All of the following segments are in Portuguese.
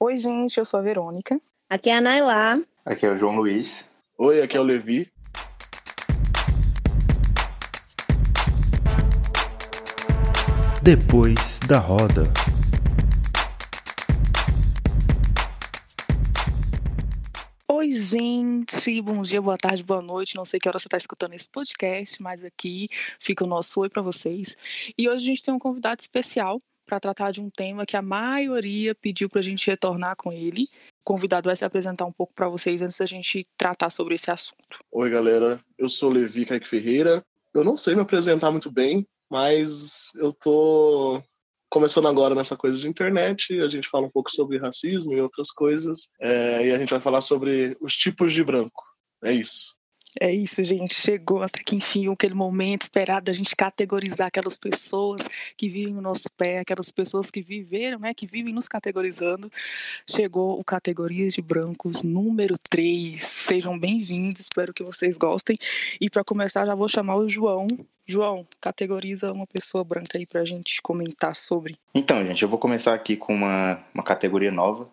Oi, gente, eu sou a Verônica. Aqui é a Nailá. Aqui é o João Luiz. Oi, aqui é o Levi. Depois da roda. Oi, gente, bom dia, boa tarde, boa noite. Não sei que hora você está escutando esse podcast, mas aqui fica o nosso oi para vocês. E hoje a gente tem um convidado especial para tratar de um tema que a maioria pediu para a gente retornar com ele. O convidado vai se apresentar um pouco para vocês antes da gente tratar sobre esse assunto. Oi, galera. Eu sou Levi Kaique Ferreira. Eu não sei me apresentar muito bem, mas eu tô começando agora nessa coisa de internet. A gente fala um pouco sobre racismo e outras coisas. É, e a gente vai falar sobre os tipos de branco. É isso. É isso, gente. Chegou até que enfim aquele momento esperado da gente categorizar aquelas pessoas que vivem no nosso pé, aquelas pessoas que viveram, né, que vivem nos categorizando. Chegou o Categorias de Brancos número 3. Sejam bem-vindos, espero que vocês gostem. E para começar, já vou chamar o João. João, categoriza uma pessoa branca aí pra gente comentar sobre. Então, gente, eu vou começar aqui com uma, uma categoria nova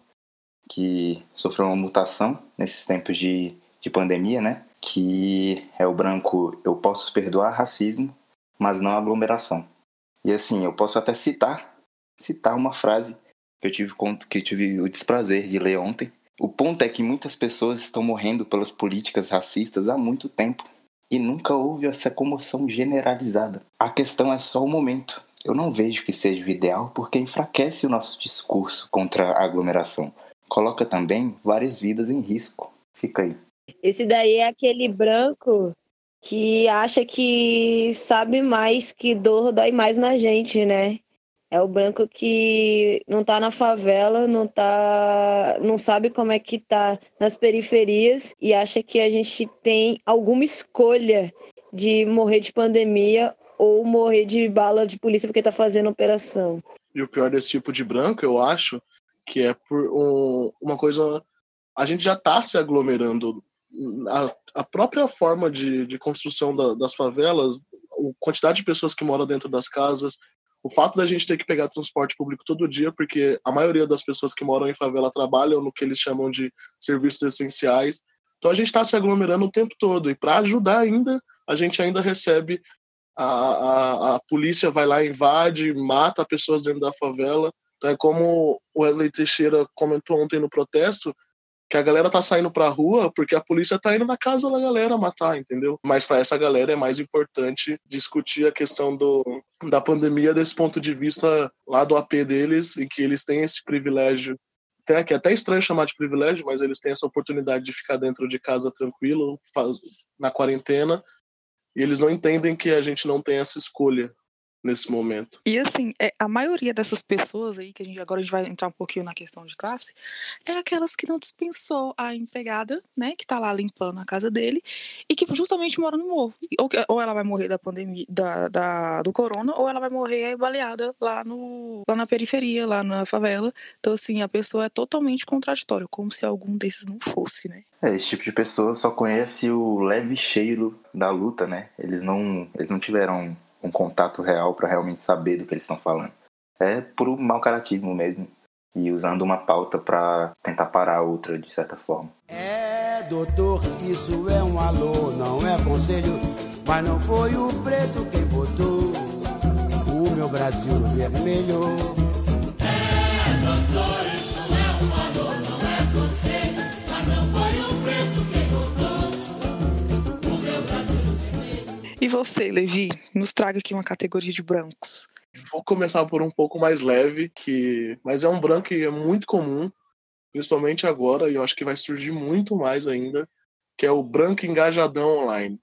que sofreu uma mutação nesses tempos de, de pandemia, né? Que é o branco eu posso perdoar racismo, mas não aglomeração. E assim, eu posso até citar citar uma frase que eu tive que eu tive o desprazer de ler ontem. O ponto é que muitas pessoas estão morrendo pelas políticas racistas há muito tempo e nunca houve essa comoção generalizada. A questão é só o momento. Eu não vejo que seja o ideal porque enfraquece o nosso discurso contra a aglomeração. Coloca também várias vidas em risco. Fica aí. Esse daí é aquele branco que acha que sabe mais, que dor dói mais na gente, né? É o branco que não tá na favela, não tá, não sabe como é que tá nas periferias e acha que a gente tem alguma escolha de morrer de pandemia ou morrer de bala de polícia porque tá fazendo operação. E o pior desse tipo de branco, eu acho, que é por um, uma coisa a gente já tá se aglomerando a, a própria forma de, de construção da, das favelas, a quantidade de pessoas que moram dentro das casas, o fato da gente ter que pegar transporte público todo dia, porque a maioria das pessoas que moram em favela trabalham no que eles chamam de serviços essenciais. Então a gente está se aglomerando o tempo todo. E para ajudar ainda, a gente ainda recebe. A, a, a polícia vai lá, invade, mata pessoas dentro da favela. Então é como o Wesley Teixeira comentou ontem no protesto, que a galera tá saindo pra rua porque a polícia tá indo na casa da galera matar, entendeu? Mas para essa galera é mais importante discutir a questão do, da pandemia desse ponto de vista lá do AP deles, e que eles têm esse privilégio até, que é até estranho chamar de privilégio, mas eles têm essa oportunidade de ficar dentro de casa tranquilo, na quarentena, e eles não entendem que a gente não tem essa escolha nesse momento. E assim, é, a maioria dessas pessoas aí, que a gente agora a gente vai entrar um pouquinho na questão de classe, é aquelas que não dispensou a empregada, né, que tá lá limpando a casa dele e que justamente mora no morro. Ou, ou ela vai morrer da pandemia, da, da, do corona, ou ela vai morrer baleada lá, no, lá na periferia, lá na favela. Então, assim, a pessoa é totalmente contraditória, como se algum desses não fosse, né? É, esse tipo de pessoa só conhece o leve cheiro da luta, né? Eles não, eles não tiveram um contato real para realmente saber do que eles estão falando. É puro mau caratismo mesmo. E usando uma pauta para tentar parar a outra de certa forma. É, doutor, isso é um alô, não é conselho. Mas não foi o preto quem botou o meu Brasil vermelho. Você, Levi, nos traga aqui uma categoria de brancos. Vou começar por um pouco mais leve, que mas é um branco que é muito comum, principalmente agora, e eu acho que vai surgir muito mais ainda, que é o branco engajadão online.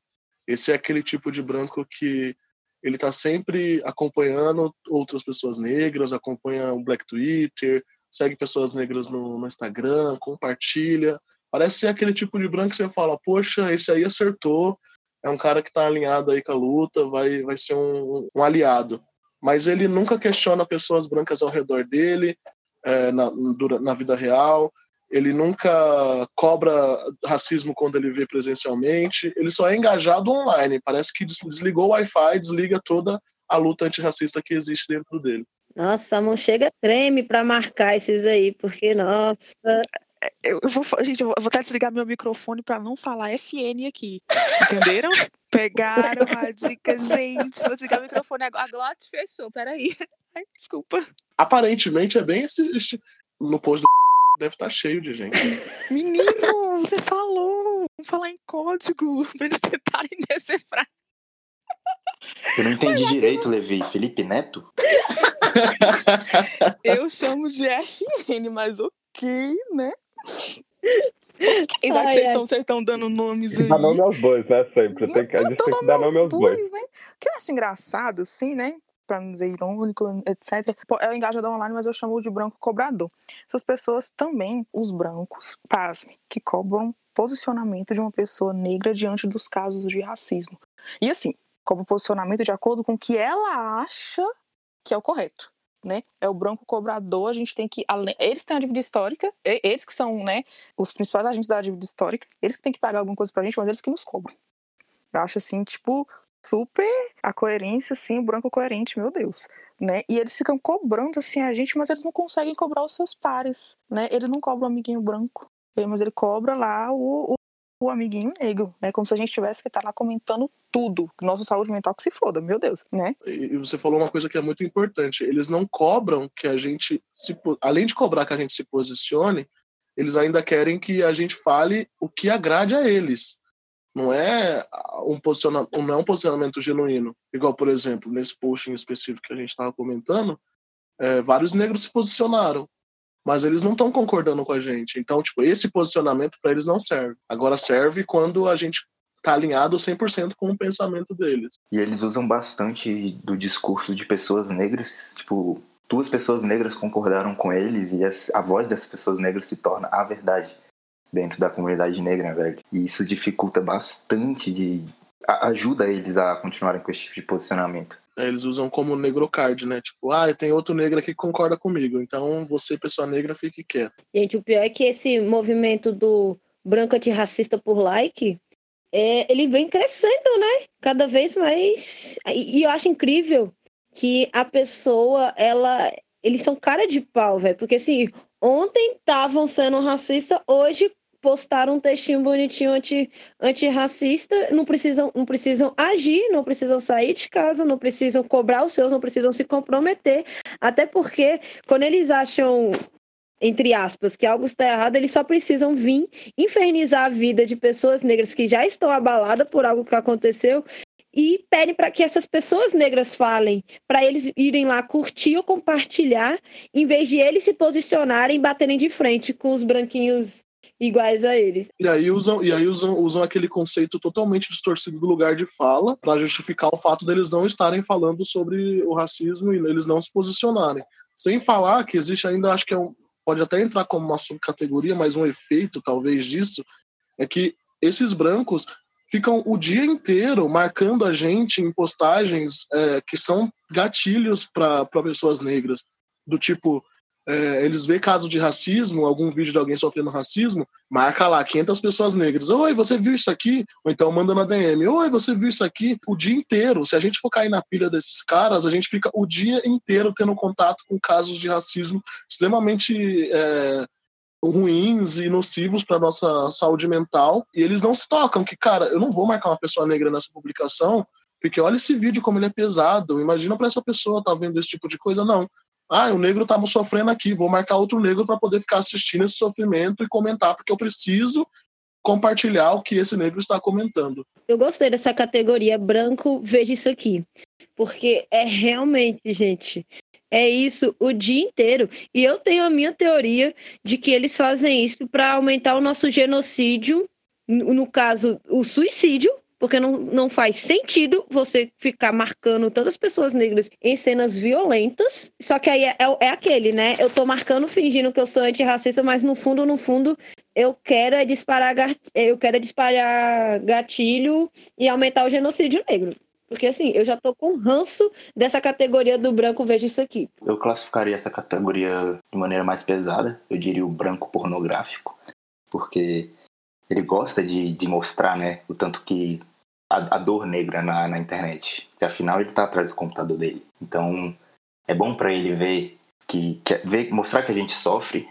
Esse é aquele tipo de branco que ele está sempre acompanhando outras pessoas negras, acompanha o Black Twitter, segue pessoas negras no, no Instagram, compartilha. Parece ser aquele tipo de branco que você fala, poxa, esse aí acertou, é um cara que está alinhado aí com a luta, vai, vai ser um, um, aliado. Mas ele nunca questiona pessoas brancas ao redor dele, é, na, na vida real, ele nunca cobra racismo quando ele vê presencialmente, ele só é engajado online, parece que desligou o Wi-Fi, desliga toda a luta antirracista que existe dentro dele. Nossa, a mão chega treme pra marcar esses aí, porque, nossa. Eu, eu vou, gente, eu vou, eu até desligar meu microfone pra não falar FN aqui. Entenderam? Pegaram a dica, gente. Vou desligar o microfone agora. A Glot fechou, peraí. Ai, desculpa. Aparentemente é bem esse. esse- no post do deve estar cheio de gente. Menino, você falou. Vamos falar em código pra eles tentarem decifrar. Eu não entendi direito, Levi. Felipe Neto? Eu chamo de FN, mas ok, né? Já Ai, que vocês estão vocês estão dando nomes aí. Dá nome aos bois, né? Sempre. Tem que, a gente tem que dando dar nome aos bois. bois, né? O que eu acho engraçado, assim, né? Pra não dizer irônico, etc. Pô, É o engajador online, mas eu chamo de branco cobrador. Essas pessoas também, os brancos, pasme, que cobram posicionamento de uma pessoa negra diante dos casos de racismo. E assim, cobram posicionamento de acordo com o que ela acha que é o correto. Né? É o branco cobrador, a gente tem que. além- Eles têm a dívida histórica, eles que são né, os principais agentes da dívida histórica, eles que têm que pagar alguma coisa pra gente, mas eles que nos cobram. Eu acho assim, tipo, super a coerência, assim, o branco coerente, meu Deus. Né? E eles ficam cobrando assim a gente, mas eles não conseguem cobrar os seus pares. Né? Ele não cobra o amiguinho branco, mas ele cobra lá o, o, o amiguinho negro. Né? Como se a gente tivesse que estar lá comentando tudo. Nossa saúde mental que se foda, meu Deus. Né? E você falou uma coisa que é muito importante. Eles não cobram que a gente se além de cobrar que a gente se posicione, eles ainda querem que a gente fale o que agrade a eles. Não é um posicionamento, não é um posicionamento genuíno. Igual, por exemplo, nesse post em específico que a gente estava comentando, é, vários negros se posicionaram, mas eles não estão concordando com a gente. Então, tipo, esse posicionamento para eles não serve. Agora serve quando a gente tá alinhado 100% com o pensamento deles. E eles usam bastante do discurso de pessoas negras, tipo, duas pessoas negras concordaram com eles e a voz dessas pessoas negras se torna a verdade dentro da comunidade negra, velho. E isso dificulta bastante de ajuda eles a continuarem com esse tipo de posicionamento. Eles usam como negrocard, né? Tipo, ah, tem outro negro aqui que concorda comigo, então você, pessoa negra, fique quieto. Gente, o pior é que esse movimento do branco antirracista por like, é, ele vem crescendo, né? Cada vez mais. E eu acho incrível que a pessoa, ela. Eles são cara de pau, velho. Porque assim, ontem estavam sendo racista, hoje postaram um textinho bonitinho anti, antirracista, não precisam, não precisam agir, não precisam sair de casa, não precisam cobrar os seus, não precisam se comprometer. Até porque quando eles acham entre aspas, que algo está errado, eles só precisam vir infernizar a vida de pessoas negras que já estão abaladas por algo que aconteceu e pedem para que essas pessoas negras falem, para eles irem lá curtir ou compartilhar, em vez de eles se posicionarem e baterem de frente com os branquinhos iguais a eles. E aí usam, e aí usam, usam aquele conceito totalmente distorcido do lugar de fala para justificar o fato deles não estarem falando sobre o racismo e eles não se posicionarem. Sem falar que existe ainda, acho que é um, pode até entrar como uma subcategoria, mas um efeito talvez disso é que esses brancos ficam o dia inteiro marcando a gente em postagens é, que são gatilhos para pessoas negras. Do tipo, é, eles vê caso de racismo, algum vídeo de alguém sofrendo racismo, marca lá 500 pessoas negras. Oi, você viu isso aqui? Ou então manda na DM. Oi, você viu isso aqui? O dia inteiro. Se a gente for cair na pilha desses caras, a gente fica o dia inteiro tendo contato com casos de racismo extremamente é, ruins e nocivos para nossa saúde mental. E eles não se tocam que, cara, eu não vou marcar uma pessoa negra nessa publicação, porque olha esse vídeo como ele é pesado. Imagina para essa pessoa tá vendo esse tipo de coisa, não. Ah, o negro tá sofrendo aqui, vou marcar outro negro para poder ficar assistindo esse sofrimento e comentar, porque eu preciso compartilhar o que esse negro está comentando. Eu gostei dessa categoria branco, veja isso aqui. Porque é realmente, gente, é isso o dia inteiro. E eu tenho a minha teoria de que eles fazem isso para aumentar o nosso genocídio, no no caso, o suicídio, porque não, não faz sentido você ficar marcando tantas pessoas negras em cenas violentas. Só que aí é, é, é aquele, né? Eu tô marcando fingindo que eu sou antirracista, mas no fundo, no fundo, eu quero é disparar, gat- eu quero é disparar gatilho e aumentar o genocídio negro. Porque assim, eu já tô com ranço dessa categoria do branco, veja isso aqui. Eu classificaria essa categoria de maneira mais pesada, eu diria o branco pornográfico, porque ele gosta de, de mostrar né, o tanto que a, a dor negra na, na internet, que afinal ele está atrás do computador dele. Então é bom para ele ver que, que ver, mostrar que a gente sofre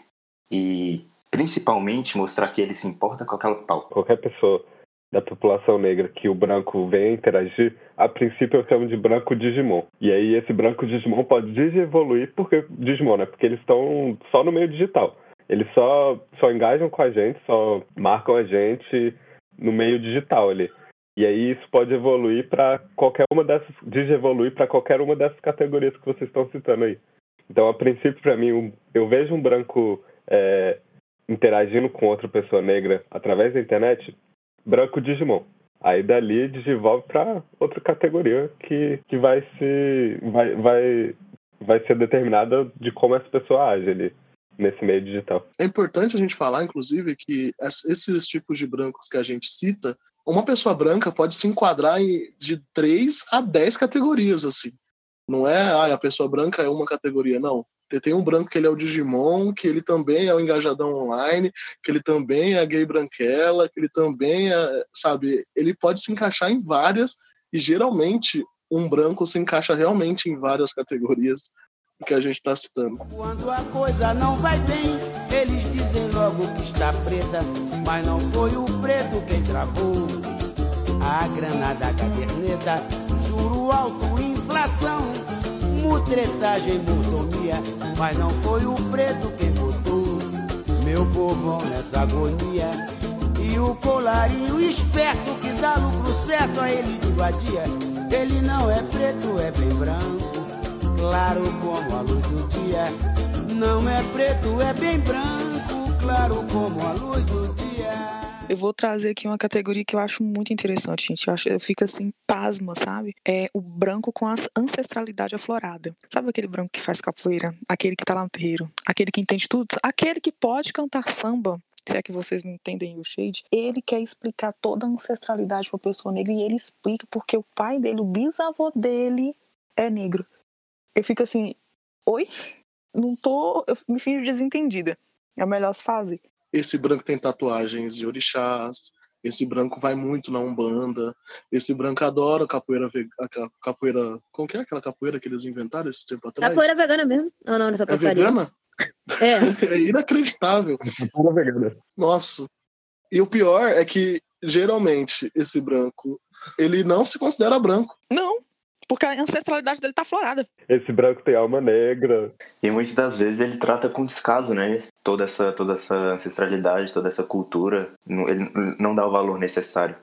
e principalmente mostrar que ele se importa com aquela pauta. Qualquer pessoa da população negra que o branco venha interagir, a princípio eu chamo de branco Digimon. E aí esse branco Digimon pode digievoluir porque Digimon, né? Porque eles estão só no meio digital. Eles só só engajam com a gente, só marcam a gente no meio digital ali. E aí isso pode evoluir para qualquer uma dessas, digievoluir para qualquer uma dessas categorias que vocês estão citando aí. Então, a princípio, para mim, eu vejo um branco é, interagindo com outra pessoa negra através da internet, branco Digimon. Aí dali desenvolve para outra categoria que, que vai se vai, vai, vai ser determinada de como essa pessoa age ali nesse meio digital. É importante a gente falar, inclusive, que esses tipos de brancos que a gente cita, uma pessoa branca pode se enquadrar em, de 3 a 10 categorias, assim. Não é, ah, a pessoa branca é uma categoria, não. Tem um branco que ele é o Digimon, que ele também é o engajadão online, que ele também é gay branquela, que ele também é, sabe, ele pode se encaixar em várias, e geralmente um branco se encaixa realmente em várias categorias que a gente está citando. Quando a coisa não vai bem, logo que está preta, mas não foi o preto quem travou. A grana da caderneta, juro alto, inflação, mutretagem, mordomia, mas não foi o preto quem botou. Meu povão nessa agonia. E o colarinho esperto que dá lucro certo a ele de vadia. Ele não é preto, é bem branco claro como a luz do dia. Não é preto, é bem branco, claro como a luz do dia. Eu vou trazer aqui uma categoria que eu acho muito interessante, gente. Eu, acho, eu fico assim, pasma, sabe? É o branco com a ancestralidade aflorada. Sabe aquele branco que faz capoeira? Aquele que tá lá no terreiro? Aquele que entende tudo? Aquele que pode cantar samba se é que vocês me entendem o Shade, ele quer explicar toda a ancestralidade para pessoa negra e ele explica porque o pai dele, o bisavô dele, é negro eu fico assim, oi? Não tô. Eu me finjo desentendida. É a melhor fase. Esse branco tem tatuagens de orixás. Esse branco vai muito na Umbanda. Esse branco adora capoeira a capoeira. Como que é aquela capoeira que eles inventaram esse tempo atrás? Capoeira vegana mesmo. Não, não, nessa É vegana? É. é inacreditável. Capoeira vegana. Nossa. E o pior é que, geralmente, esse branco, ele não se considera branco. Não. Porque a ancestralidade dele tá florada. Esse branco tem alma negra. E muitas das vezes ele trata com descaso, né? Toda essa, toda essa ancestralidade, toda essa cultura. Ele não dá o valor necessário.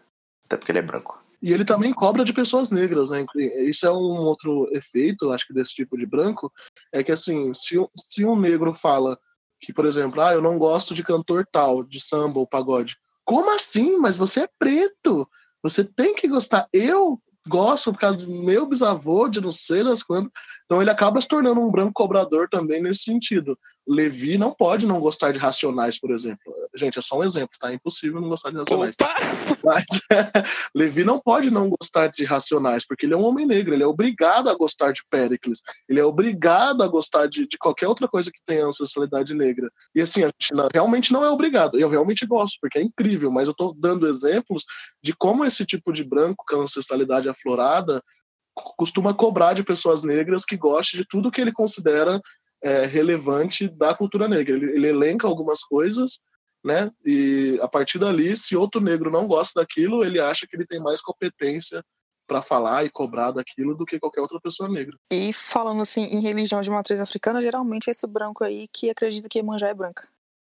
Até porque ele é branco. E ele também cobra de pessoas negras, né? Isso é um outro efeito, acho que, desse tipo de branco. É que, assim, se, se um negro fala que, por exemplo, ah, eu não gosto de cantor tal, de samba ou pagode. Como assim? Mas você é preto. Você tem que gostar. Eu gosto por causa do meu bisavô, de não sei das quando. Então ele acaba se tornando um branco cobrador também nesse sentido. Levi não pode não gostar de Racionais, por exemplo. Gente, é só um exemplo, tá? É impossível não gostar de Racionais. Mas, Levi não pode não gostar de Racionais, porque ele é um homem negro, ele é obrigado a gostar de Pericles, ele é obrigado a gostar de, de qualquer outra coisa que tenha ancestralidade negra. E assim, a gente não, realmente não é obrigado. Eu realmente gosto, porque é incrível, mas eu tô dando exemplos de como esse tipo de branco com ancestralidade aflorada costuma cobrar de pessoas negras que gostem de tudo que ele considera é, relevante da cultura negra. Ele, ele, elenca algumas coisas, né? E a partir dali, se outro negro não gosta daquilo, ele acha que ele tem mais competência para falar e cobrar daquilo do que qualquer outra pessoa negra. E falando assim em religião de matriz africana, geralmente é esse branco aí que acredita que Iemanjá é branca.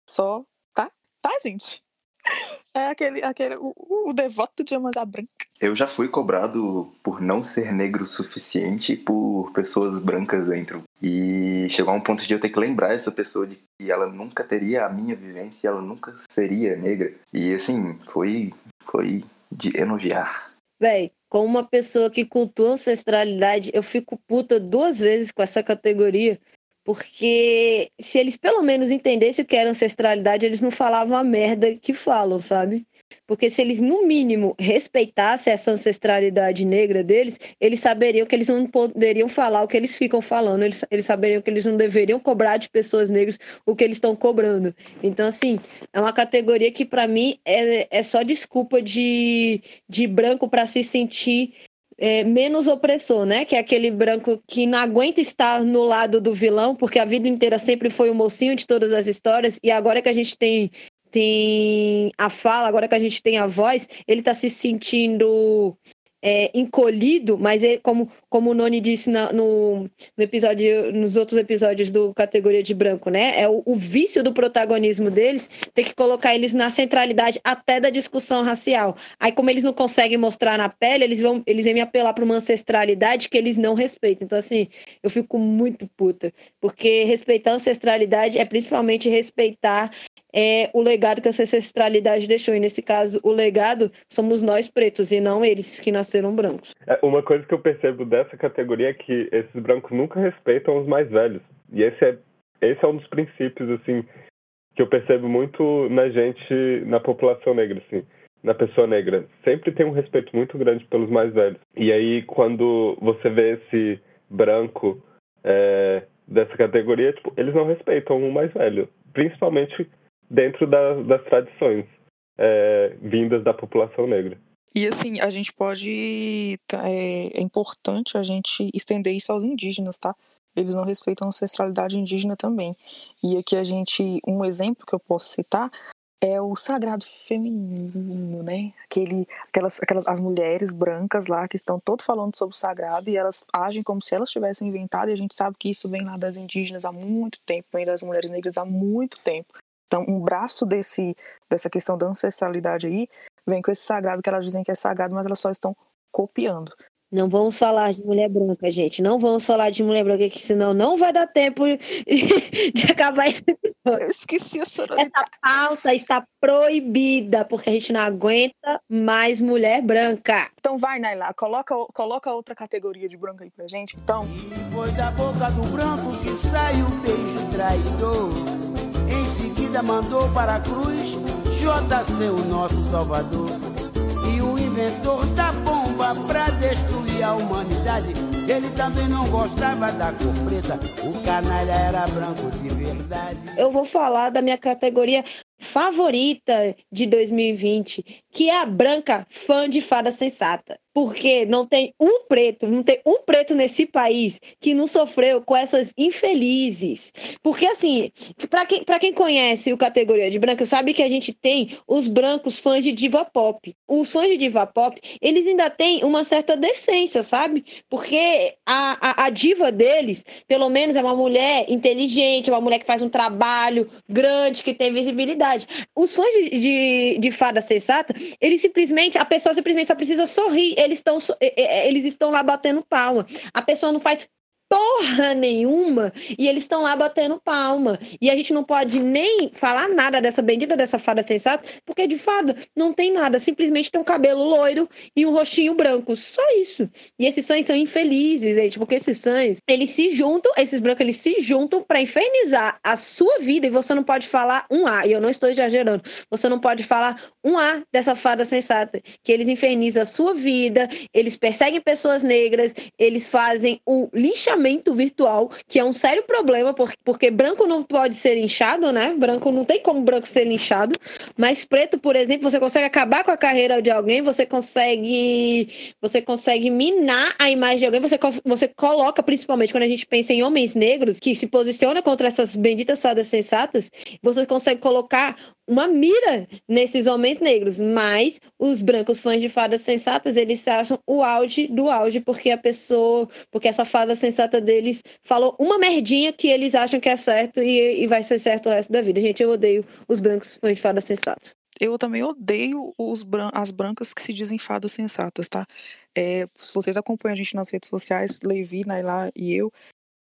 Só, tá? Tá, gente? É aquele, aquele o, o devoto de Iemanjá branca. Eu já fui cobrado por não ser negro o suficiente por pessoas brancas dentro. E chegou a um ponto de eu ter que lembrar essa pessoa de que ela nunca teria a minha vivência, ela nunca seria negra. E assim, foi, foi de enojar. Véi, como uma pessoa que cultua ancestralidade, eu fico puta duas vezes com essa categoria, porque se eles pelo menos entendessem o que era ancestralidade, eles não falavam a merda que falam, sabe? Porque se eles, no mínimo, respeitassem essa ancestralidade negra deles, eles saberiam que eles não poderiam falar o que eles ficam falando, eles, eles saberiam que eles não deveriam cobrar de pessoas negras o que eles estão cobrando. Então, assim, é uma categoria que, para mim, é, é só desculpa de, de branco para se sentir é, menos opressor, né? Que é aquele branco que não aguenta estar no lado do vilão, porque a vida inteira sempre foi o mocinho de todas as histórias, e agora que a gente tem tem a fala, agora que a gente tem a voz, ele tá se sentindo é, encolhido, mas ele, como, como o Noni disse na, no, no, episódio, nos outros episódios do categoria de branco, né? É o, o, vício do protagonismo deles ter que colocar eles na centralidade até da discussão racial. Aí, como eles não conseguem mostrar na pele, eles vão, eles vêm me apelar para uma ancestralidade que eles não respeitam. Então, assim, eu fico muito puta, porque respeitar a ancestralidade é principalmente respeitar é o legado que essa ancestralidade deixou. E nesse caso, o legado somos nós pretos e não eles que nasceram brancos. É, uma coisa que eu percebo dessa categoria é que esses brancos nunca respeitam os mais velhos. E esse é, esse é um dos princípios, assim, que eu percebo muito na gente, na população negra, assim, na pessoa negra. Sempre tem um respeito muito grande pelos mais velhos. E aí, quando você vê esse branco é, dessa categoria, tipo, eles não respeitam o mais velho. Principalmente dentro da, das tradições é, vindas da população negra. E assim, a gente pode. Tá, é, é, importante a gente estender isso aos indígenas, tá? Eles não respeitam a ancestralidade indígena também. E aqui a gente. Um exemplo que eu posso citar é o sagrado feminino, né? Aquele, aquelas, aquelas as mulheres brancas lá que estão todo falando sobre o sagrado e elas agem como se elas tivessem inventado e a gente sabe que isso vem lá das indígenas há muito tempo, vem das mulheres negras há muito tempo. Então, um braço desse, dessa questão da ancestralidade aí vem com esse sagrado que elas dizem que é sagrado, mas elas só estão copiando. Não vamos falar de mulher branca, gente. Não vamos falar de mulher branca, que senão não vai dar tempo de acabar esse Eu esqueci a sororidade. Essa pauta está proibida, porque a gente não aguenta mais mulher branca. Então vai, Naila, coloca, coloca outra categoria de branca aí pra gente, então. E foi da boca do branco que sai o beijo traidor. Em seguida mandou para a cruz JC, o nosso salvador. E o inventor da bomba para destruir a humanidade. Ele também não gostava da cor preta, o canalha era branco de verdade. Eu vou falar da minha categoria favorita de 2020, que é a branca fã de fada sensata porque não tem um preto, não tem um preto nesse país que não sofreu com essas infelizes. Porque, assim, para quem, quem conhece o categoria de branca, sabe que a gente tem os brancos fãs de diva pop. Os fãs de diva pop, eles ainda têm uma certa decência, sabe? Porque a, a, a diva deles, pelo menos, é uma mulher inteligente, é uma mulher que faz um trabalho grande, que tem visibilidade. Os fãs de, de, de fada sensata, eles simplesmente, a pessoa simplesmente só precisa sorrir eles estão eles estão lá batendo palma. A pessoa não faz porra nenhuma e eles estão lá batendo palma. E a gente não pode nem falar nada dessa bendita dessa fada sensata, porque de fada não tem nada, simplesmente tem um cabelo loiro e um rostinho branco, só isso. E esses sães são infelizes, gente, porque esses sães, eles se juntam, esses brancos, eles se juntam para infernizar a sua vida e você não pode falar um A, e eu não estou exagerando, você não pode falar um A dessa fada sensata, que eles infernizam a sua vida, eles perseguem pessoas negras, eles fazem o linchamento linchamento virtual, que é um sério problema, porque branco não pode ser linchado, né? Branco não tem como branco ser linchado, mas preto, por exemplo, você consegue acabar com a carreira de alguém, você consegue você consegue minar a imagem de alguém, você, você coloca, principalmente quando a gente pensa em homens negros que se posicionam contra essas benditas fadas sensatas, você consegue colocar uma mira nesses homens negros, mas os brancos fãs de fadas sensatas, eles acham o auge do auge, porque a pessoa, porque essa fada sensata deles falou uma merdinha que eles acham que é certo e, e vai ser certo o resto da vida. Gente, eu odeio os brancos fãs de fadas sensatas. Eu também odeio os as brancas que se dizem fadas sensatas, tá? É, se vocês acompanham a gente nas redes sociais, Levi, Naila e eu,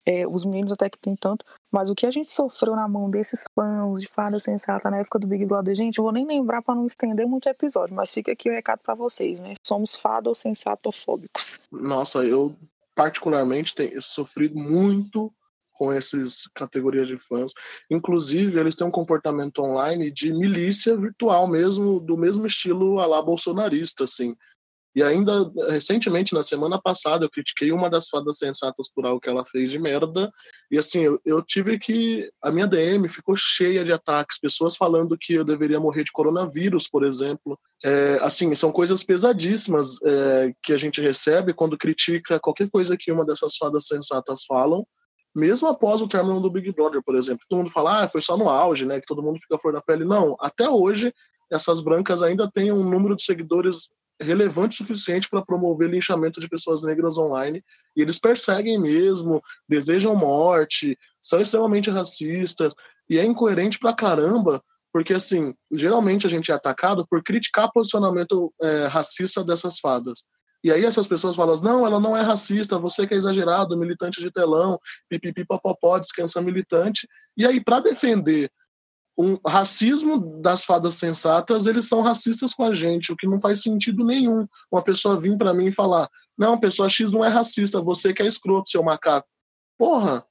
é, os meninos até que tem tanto, mas o que a gente sofreu na mão desses fãs de fada sensata na época do Big Brother, gente, eu vou nem lembrar para não estender muito episódio, mas fica aqui o recado para vocês, né? Somos fada ou sensatofóbicos. Nossa, eu particularmente tenho sofrido muito com essas categorias de fãs. Inclusive, eles têm um comportamento online de milícia virtual mesmo, do mesmo estilo a lá bolsonarista, assim. E ainda, recentemente, na semana passada, eu critiquei uma das fadas sensatas por algo que ela fez de merda. E assim, eu, eu tive que. A minha DM ficou cheia de ataques, pessoas falando que eu deveria morrer de coronavírus, por exemplo. É, assim, são coisas pesadíssimas é, que a gente recebe quando critica qualquer coisa que uma dessas fadas sensatas falam mesmo após o término do Big Brother, por exemplo. Todo mundo fala, ah, foi só no auge, né? Que todo mundo fica flor da pele. Não, até hoje, essas brancas ainda têm um número de seguidores relevante o suficiente para promover linchamento de pessoas negras online. E eles perseguem mesmo, desejam morte, são extremamente racistas. E é incoerente pra caramba, porque, assim, geralmente a gente é atacado por criticar posicionamento é, racista dessas fadas. E aí essas pessoas falam, não, ela não é racista, você que é exagerado, militante de telão, pipipi papopó, descansa militante. E aí, para defender um racismo das fadas sensatas, eles são racistas com a gente, o que não faz sentido nenhum. Uma pessoa vir para mim e falar: "Não, pessoa X não é racista, você que é escroto, seu macaco". Porra,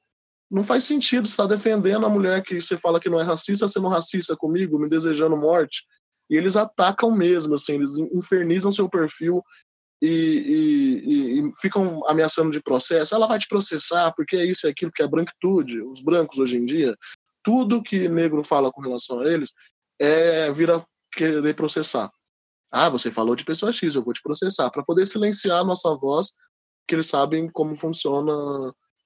não faz sentido estar tá defendendo a mulher que você fala que não é racista, sendo racista comigo, me desejando morte. E eles atacam mesmo, assim, eles infernizam seu perfil e, e, e, ficam ameaçando de processo. Ela vai te processar porque é isso e aquilo, que é branquitude. Os brancos hoje em dia tudo que negro fala com relação a eles é vira querer processar. Ah, você falou de pessoa X, eu vou te processar, para poder silenciar a nossa voz, que eles sabem como funciona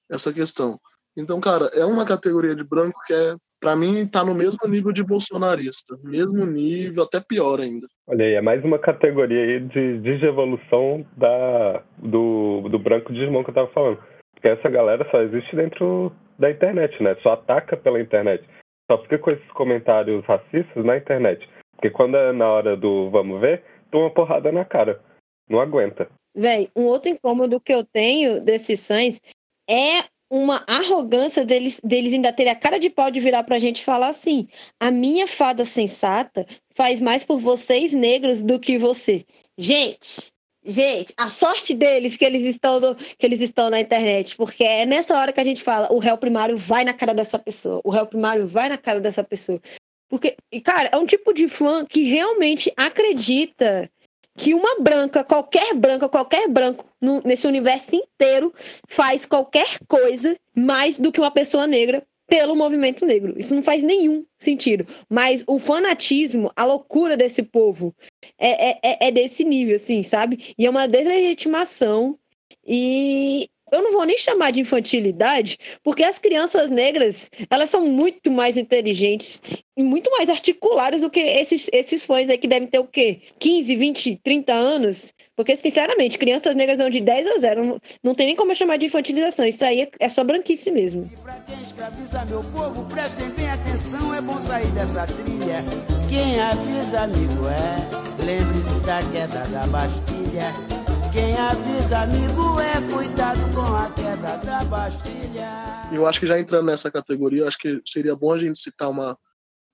essa questão. Então, cara, é uma categoria de branco que é, para mim, tá no mesmo nível de bolsonarista, mesmo nível, até pior ainda. Olha aí, é mais uma categoria aí de desevolução da, do, do branco de irmão que eu tava falando. Porque essa galera só existe dentro da internet, né? Só ataca pela internet. Só fica com esses comentários racistas na internet. Porque quando é na hora do vamos ver, toma porrada na cara. Não aguenta. Véi, um outro incômodo que eu tenho desses sães é uma arrogância deles, deles ainda terem a cara de pau de virar pra gente e falar assim: a minha fada sensata faz mais por vocês negros do que você. Gente, Gente, a sorte deles que eles estão no, que eles estão na internet, porque é nessa hora que a gente fala, o réu primário vai na cara dessa pessoa, o réu primário vai na cara dessa pessoa. Porque, cara, é um tipo de fã que realmente acredita que uma branca, qualquer branca, qualquer branco no, nesse universo inteiro faz qualquer coisa mais do que uma pessoa negra pelo movimento negro. Isso não faz nenhum sentido. Mas o fanatismo, a loucura desse povo é, é, é, é desse nível, assim, sabe? E é uma deslegitimação. E eu não vou nem chamar de infantilidade, porque as crianças negras, elas são muito mais inteligentes e muito mais articuladas do que esses, esses fãs aí que devem ter o quê? 15, 20, 30 anos? Porque, sinceramente, crianças negras são de 10 a 0. Não, não tem nem como eu chamar de infantilização. Isso aí é, é só branquice mesmo. E pra quem escraviza meu povo, prestem bem atenção, é bom sair dessa trilha. Quem avisa, amigo, é. Lembre-se da queda da Bastilha. Quem avisa, amigo, é cuidado com a queda da Bastilha. Eu acho que já entrando nessa categoria, acho que seria bom a gente citar uma,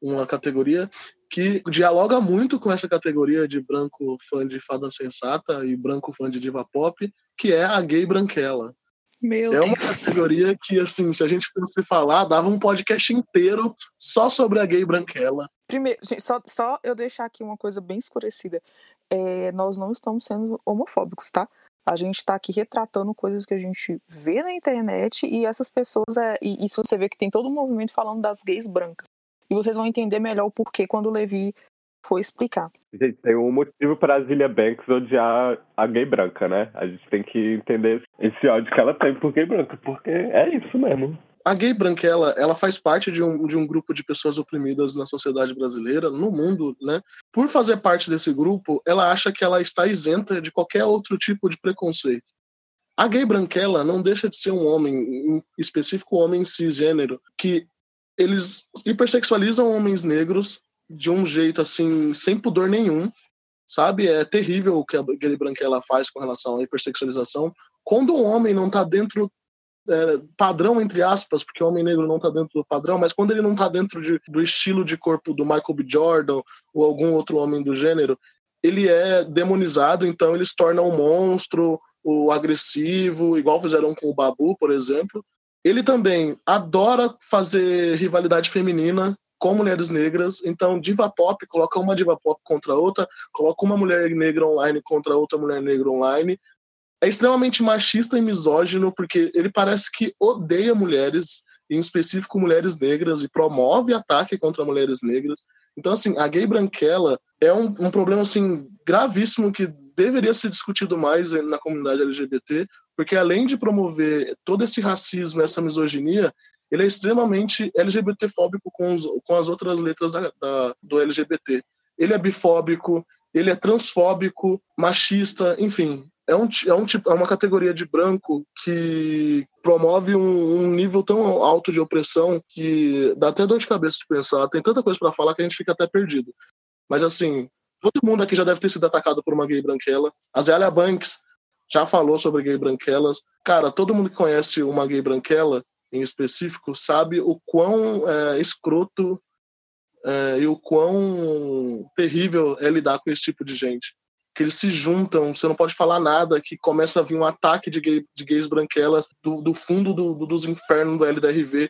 uma categoria que dialoga muito com essa categoria de branco fã de fada sensata e branco fã de diva pop, que é a gay branquela. Meu é Deus. uma categoria que, assim, se a gente fosse falar, dava um podcast inteiro só sobre a gay branquela. Primeiro, gente, só, só eu deixar aqui uma coisa bem escurecida. É, nós não estamos sendo homofóbicos, tá? A gente está aqui retratando coisas que a gente vê na internet e essas pessoas. É, e isso você vê que tem todo um movimento falando das gays brancas. E vocês vão entender melhor o porquê quando o Levi for explicar. Gente, tem um motivo para a Zilia Banks odiar a gay branca, né? A gente tem que entender esse ódio que ela tem por gay branca, porque é isso mesmo. A gay branquela, ela faz parte de um, de um grupo de pessoas oprimidas na sociedade brasileira, no mundo, né? Por fazer parte desse grupo, ela acha que ela está isenta de qualquer outro tipo de preconceito. A gay branquela não deixa de ser um homem, em específico um homem cisgênero, que eles hipersexualizam homens negros de um jeito assim, sem pudor nenhum, sabe? É terrível o que a gay branquela faz com relação à hipersexualização. Quando um homem não está dentro é, padrão, entre aspas, porque o homem negro não está dentro do padrão, mas quando ele não está dentro de, do estilo de corpo do Michael B. Jordan ou algum outro homem do gênero, ele é demonizado, então ele se torna um monstro, o agressivo, igual fizeram com o Babu, por exemplo. Ele também adora fazer rivalidade feminina, com mulheres negras. Então, diva pop, coloca uma diva pop contra outra, coloca uma mulher negra online contra outra mulher negra online. É extremamente machista e misógino, porque ele parece que odeia mulheres, em específico mulheres negras, e promove ataque contra mulheres negras. Então, assim, a gay branquela é um, um problema, assim, gravíssimo que deveria ser discutido mais na comunidade LGBT, porque além de promover todo esse racismo, essa misoginia, ele é extremamente LGBTfóbico com, os, com as outras letras da, da, do LGBT. Ele é bifóbico, ele é transfóbico, machista, enfim. É, um, é, um, é uma categoria de branco que promove um, um, nível tão alto de opressão que dá até dor de cabeça de pensar. Tem tanta coisa para falar que a gente fica até perdido. Mas assim, todo mundo aqui já deve ter sido atacado por uma gay branquela. A Zélia Banks já falou sobre gay branquelas. Cara, todo mundo que conhece uma gay branquela em específico sabe o quão é, escroto é, e o quão terrível é lidar com esse tipo de gente. Que eles se juntam, você não pode falar nada, que começa a vir um ataque de, gay, de gays branquelas do, do fundo do, do, dos infernos do LDRV.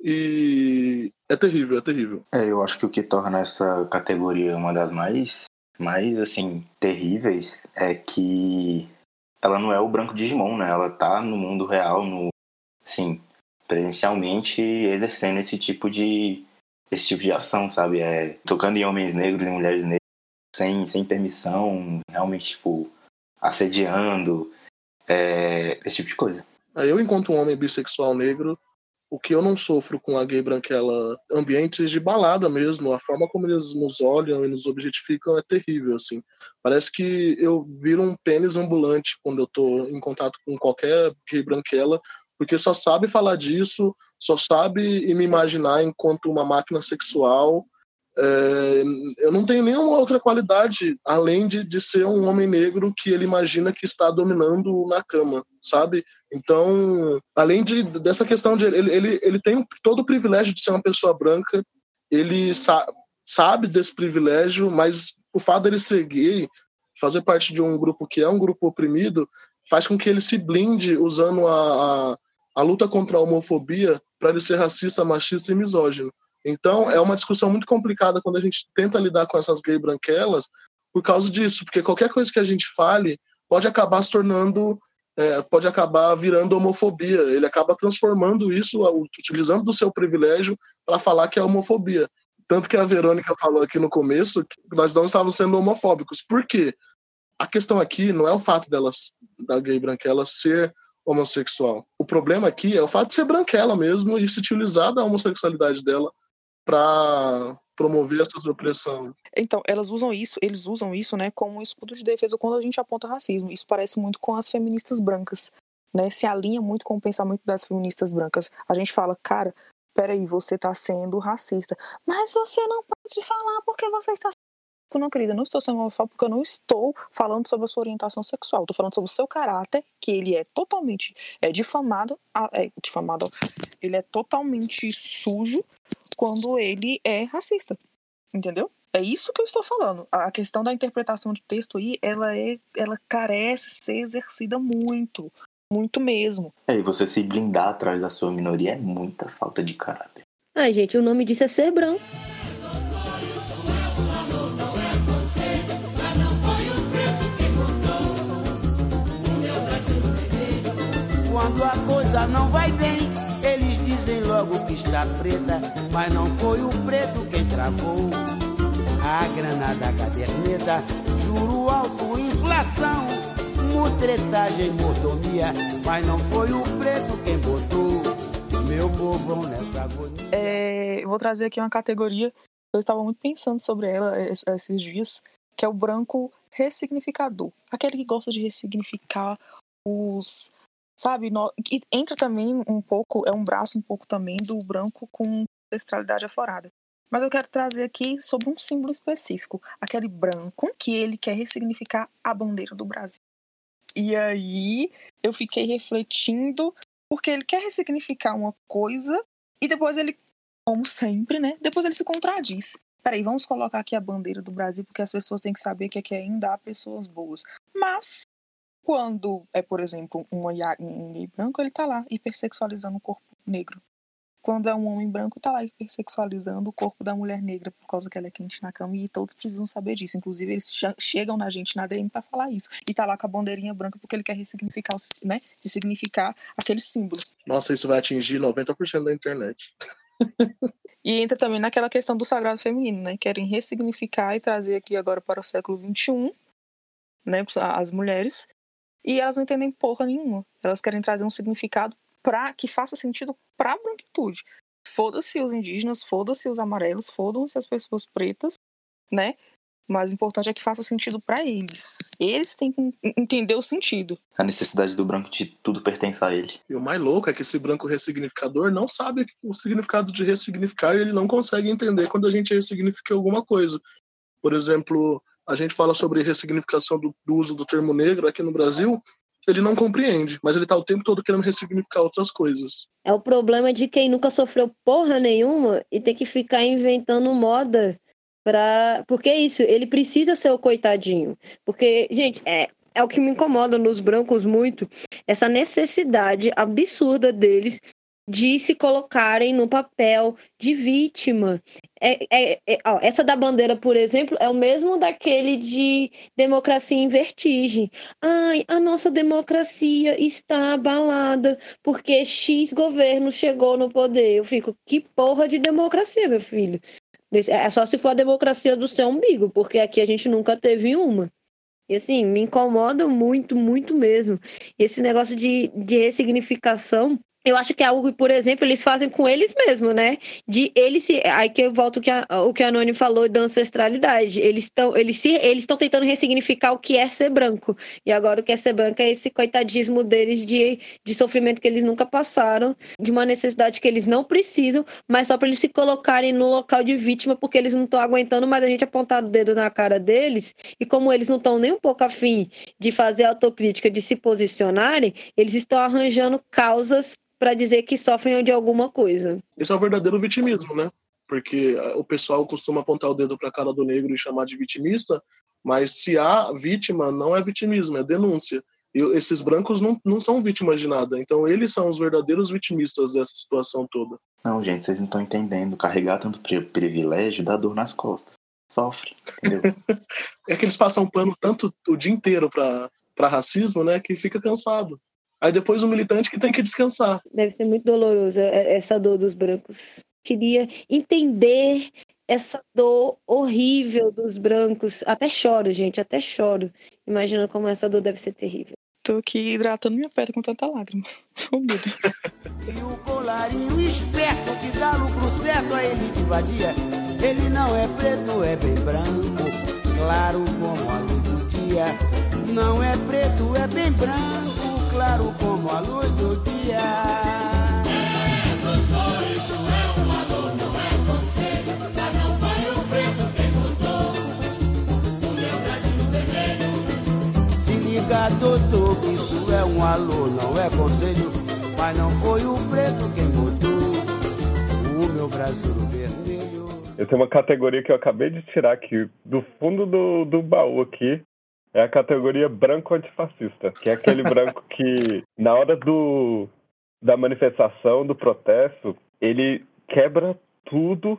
E é terrível, é terrível. É, eu acho que o que torna essa categoria uma das mais, mais assim, terríveis é que ela não é o branco Digimon, né? Ela tá no mundo real, no, assim, presencialmente exercendo esse tipo de esse tipo de ação, sabe? É, tocando em homens negros e mulheres negras sem, sem permissão, realmente, tipo, assediando, é, esse tipo de coisa. Eu, enquanto um homem bissexual negro, o que eu não sofro com a gay branquela, ambientes de balada mesmo, a forma como eles nos olham e nos objetificam é terrível, assim. Parece que eu viro um pênis ambulante quando eu tô em contato com qualquer gay branquela, porque só sabe falar disso, só sabe me imaginar enquanto uma máquina sexual. É, eu não tenho nenhuma outra qualidade além de, de ser um homem negro que ele imagina que está dominando na cama, sabe? Então, além de, dessa questão de ele, ele, ele tem todo o privilégio de ser uma pessoa branca, ele sa sabe desse privilégio, mas o fato dele ser gay, fazer parte de um grupo que é um grupo oprimido, faz com que ele se blinde usando a, a a luta contra a homofobia para ele ser racista, machista e misógino. Então, é uma discussão muito complicada quando a gente tenta lidar com essas gay branquelas por causa disso, porque qualquer coisa que a gente fale pode acabar se tornando, é, pode acabar virando homofobia. Ele acaba transformando isso, utilizando do seu privilégio para falar que é homofobia. Tanto que a Verônica falou aqui no começo que nós não estávamos sendo homofóbicos. Por quê? A questão aqui não é o fato delas, da gay branquela ser homossexual. O problema aqui é o fato de ser branquela mesmo e se utilizar da homossexualidade dela para promover essa opressão. Então, elas usam isso, eles usam isso, né, como um escudo de defesa quando a gente aponta racismo. Isso parece muito com as feministas brancas, né? Se alinha muito com o pensamento das feministas brancas. A gente fala, cara, peraí, você tá sendo racista. Mas você não pode falar porque você está não, querida, não estou sendo homofóbico porque eu não estou falando sobre a sua orientação sexual. Estou falando sobre o seu caráter, que ele é totalmente é, difamado, é, difamado, ele é totalmente sujo quando ele é racista. Entendeu? É isso que eu estou falando. A questão da interpretação de texto aí, ela é, ela carece ser exercida muito, muito mesmo. É, e você se blindar atrás da sua minoria é muita falta de caráter. Ai, gente, o nome disso é ser branco. Quando a coisa não vai bem, dizem logo que está preta, mas não foi o preto quem travou. A granada caderneta, juro alto, inflação, mutretagem, mordomia, mas não foi o preto quem botou. Meu nessa agonia. É, vou trazer aqui uma categoria eu estava muito pensando sobre ela esses dias, que é o branco ressignificador. Aquele que gosta de ressignificar os sabe? No, e entra também um pouco, é um braço um pouco também do branco com ancestralidade aflorada. Mas eu quero trazer aqui sobre um símbolo específico, aquele branco que ele quer ressignificar a bandeira do Brasil. E aí eu fiquei refletindo, porque ele quer ressignificar uma coisa e depois ele, como sempre, né? Depois ele se contradiz. Peraí, vamos colocar aqui a bandeira do Brasil, porque as pessoas têm que saber que aqui ainda há pessoas boas. Mas quando é, por exemplo, um gay branco, ele tá lá hipersexualizando o corpo negro. quando é um homem branco, tá lá hipersexualizando o corpo da mulher negra por causa que ela é quente na cama e todos precisam saber disso. Inclusive, eles che- chegam na gente na DM pra falar isso. E tá lá com a bandeirinha branca porque ele quer ressignificar, né? Ressignificar aquele símbolo. Nossa, isso vai atingir 90% da internet. E entra também naquela questão do sagrado feminino, né? Querem ressignificar e trazer aqui agora para o século XXI, né? As mulheres. E elas não entendem porra nenhuma. Elas querem trazer um significado pra, que faça sentido pra branquitude. Foda-se os indígenas, foda-se os amarelos, fodam-se as pessoas pretas, né? Mas o importante é que faça sentido pra eles. Eles têm que en- entender o sentido. A necessidade do branco de tudo pertence a ele. E o mais louco é que esse branco ressignificador não sabe o significado de ressignificar e ele não consegue entender quando a gente ressignifica alguma coisa. Por exemplo, a gente fala sobre ressignificação do, do uso do termo negro aqui no Brasil, ele não compreende, mas ele está o tempo todo querendo ressignificar outras coisas. É o problema de quem nunca sofreu porra nenhuma e tem que ficar inventando moda pra. Porque é isso, ele precisa ser o coitadinho. Porque, gente, é, é o que me incomoda nos brancos muito, essa necessidade absurda deles de se colocarem no papel de vítima. É, é- é- ó, essa da bandeira, por exemplo, é o mesmo daquele de democracia em vertigem. Ai, a nossa democracia está abalada porque X governo chegou no poder. Eu fico, que porra de democracia, meu filho? É só se for a democracia do seu umbigo, porque aqui a gente nunca teve uma. E assim, me incomoda muito, muito mesmo. Esse negócio de, de ressignificação. Eu acho que algo que, por exemplo, eles fazem com eles mesmos, né? De eles se. Aí que eu volto que a, o que a Noni falou da ancestralidade. Eles estão eles se, eles estão tentando ressignificar o que é ser branco. E agora o que é ser branco é esse coitadismo deles de, de sofrimento que eles nunca passaram, de uma necessidade que eles não precisam, mas só para eles se colocarem no local de vítima, porque eles não estão aguentando mais a gente apontar o dedo na cara deles. E como eles não estão nem um pouco afim de fazer autocrítica, de se posicionarem, eles estão arranjando causas para dizer que sofrem de alguma coisa. Esse é o verdadeiro vitimismo, né? Porque ah, o pessoal costuma apontar o dedo para a cara do negro e chamar de vitimista, mas se há vítima, não é vitimismo, é denúncia. E esses brancos não, não são vítimas de nada, então eles são os verdadeiros vitimistas dessa situação toda. Não, gente, vocês não estão entendendo. Carregar tanto pri- privilégio dá dor nas costas. Sofre, entendeu? É que eles passam pano tanto o dia inteiro para racismo, né, que fica cansado. Aí depois o militante que tem que descansar. Deve ser muito doloroso é- essa dor dos brancos. Queria entender essa dor horrível dos brancos. Até choro, gente, até choro. Imagina como essa dor deve ser terrível. Tô aqui hidratando minha pele com tanta lágrima. Oh, meu Deus. E o colarinho esperto que dá lucro certo a ele de vadia. Ele não é preto, é bem branco, claro como a luz do dia. Não é preto, é bem branco, claro como a luz do dia. Se liga, doutor, isso é um alô, não é conselho. Mas não foi o preto quem botou o meu braço vermelho. Eu tenho uma categoria que eu acabei de tirar aqui do fundo do, do baú aqui. É a categoria branco antifascista, que é aquele branco que, na hora do, da manifestação, do protesto, ele quebra tudo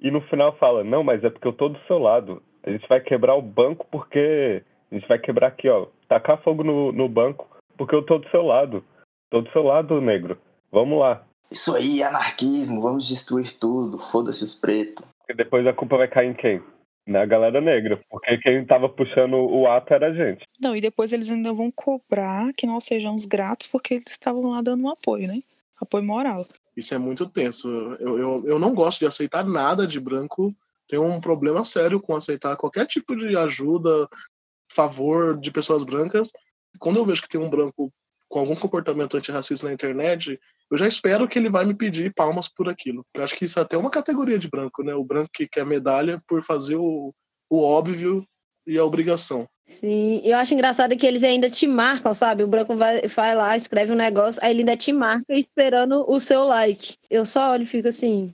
e no final fala: Não, mas é porque eu tô do seu lado. A gente vai quebrar o banco porque. A gente vai quebrar aqui, ó. Tacar fogo no, no banco porque eu tô do seu lado. Tô do seu lado, negro. Vamos lá. Isso aí, anarquismo, vamos destruir tudo, foda-se os pretos. E depois a culpa vai cair em quem? Na galera negra. Porque quem tava puxando o ato era a gente. Não, e depois eles ainda vão cobrar que nós sejamos gratos porque eles estavam lá dando um apoio, né? Apoio moral. Isso é muito tenso. Eu, eu, eu não gosto de aceitar nada de branco. Tenho um problema sério com aceitar qualquer tipo de ajuda, favor de pessoas brancas. Quando eu vejo que tem um branco com algum comportamento antirracista na internet, eu já espero que ele vai me pedir palmas por aquilo. Eu acho que isso é até uma categoria de branco, né? O branco que quer medalha por fazer o, o óbvio e a obrigação. Sim, eu acho engraçado que eles ainda te marcam, sabe? O branco vai, vai lá, escreve um negócio, aí ele ainda te marca esperando o seu like. Eu só olho e fico assim,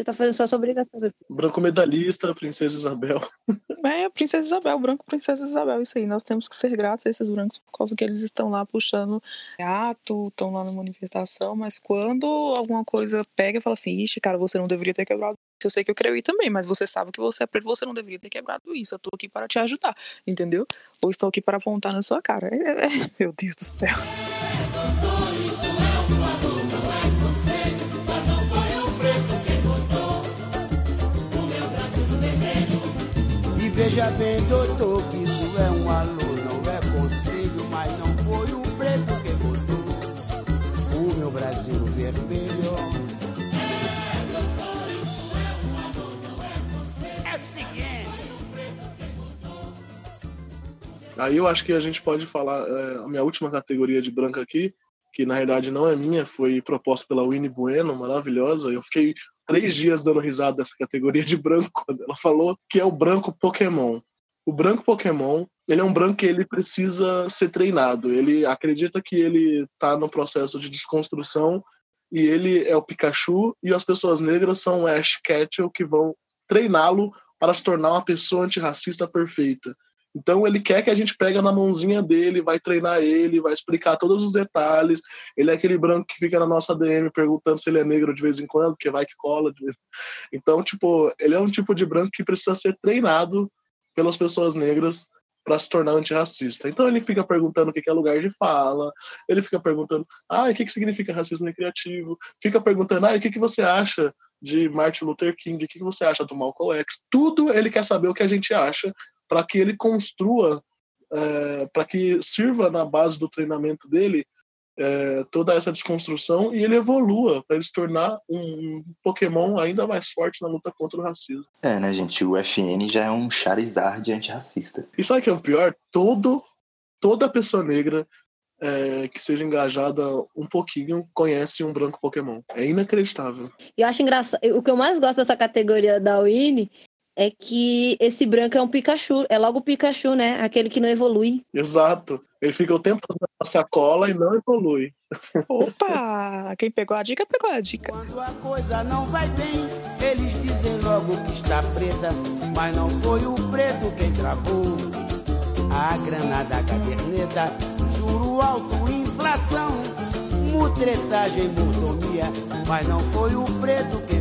Você tá fazendo só sua obrigação. Branco medalhista, Princesa Isabel. É, Princesa Isabel, branco Princesa Isabel, isso aí. Nós temos que ser gratos a esses brancos por causa que eles estão lá puxando ato, estão lá na manifestação, mas quando alguma coisa pega e fala assim, ixi, cara, você não deveria ter quebrado isso. Eu sei que eu creio também, mas você sabe que você é preto, você não deveria ter quebrado isso. Eu tô aqui para te ajudar, entendeu? Ou estou aqui para apontar na sua cara. É, é, meu Deus do céu. Veja bem, doutor, que isso é um alô, não é conselho, mas não foi o preto que botou o meu Brasil vermelho. É o seguinte. Aí eu acho que a gente pode falar é, a minha última categoria de branco aqui, que na realidade não é minha, foi proposta pela Winnie Bueno, maravilhosa. Eu fiquei três dias dando risada dessa categoria de branco quando ela falou que é o branco Pokémon. O branco Pokémon, ele é um branco que ele precisa ser treinado. Ele acredita que ele está no processo de desconstrução e ele é o Pikachu e as pessoas negras são o Ash Ketchum que vão treiná-lo para se tornar uma pessoa antirracista perfeita. Então ele quer que a gente pegue na mãozinha dele, vai treinar ele, vai explicar todos os detalhes. Ele é aquele branco que fica na nossa DM perguntando se ele é negro de vez em quando, porque vai que cola. Então, tipo, ele é um tipo de branco que precisa ser treinado pelas pessoas negras para se tornar antirracista. Então ele fica perguntando o que que é lugar de fala, ele fica perguntando, ah, o que, que significa racismo recreativo, fica perguntando, ah, o que, que você acha de Martin Luther King, o que, que você acha do Malcolm X, tudo ele quer saber o que a gente acha para que ele construa, para que sirva na base do treinamento dele é, toda essa desconstrução e ele evolua para ele se tornar um Pokémon ainda mais forte na luta contra o racismo. É, né, gente? O FN já é um Charizard antirracista. E sabe o que é o pior? Todo, toda pessoa negra é, que seja engajada um pouquinho conhece um branco Pokémon. É inacreditável. E eu acho engraçado. O que eu mais gosto dessa categoria da Winnie é que esse branco é um Pikachu. É logo o Pikachu, né? Aquele que não evolui. Exato. Ele fica o tempo todo na sacola e não evolui. Opa! Quem pegou a dica, pegou a dica. Quando a coisa não vai bem, eles dizem logo que está preta, mas não foi o preto quem travou. A grana da caderneta, juro alto, inflação, mutretagem, mordomia, mas não foi o preto quem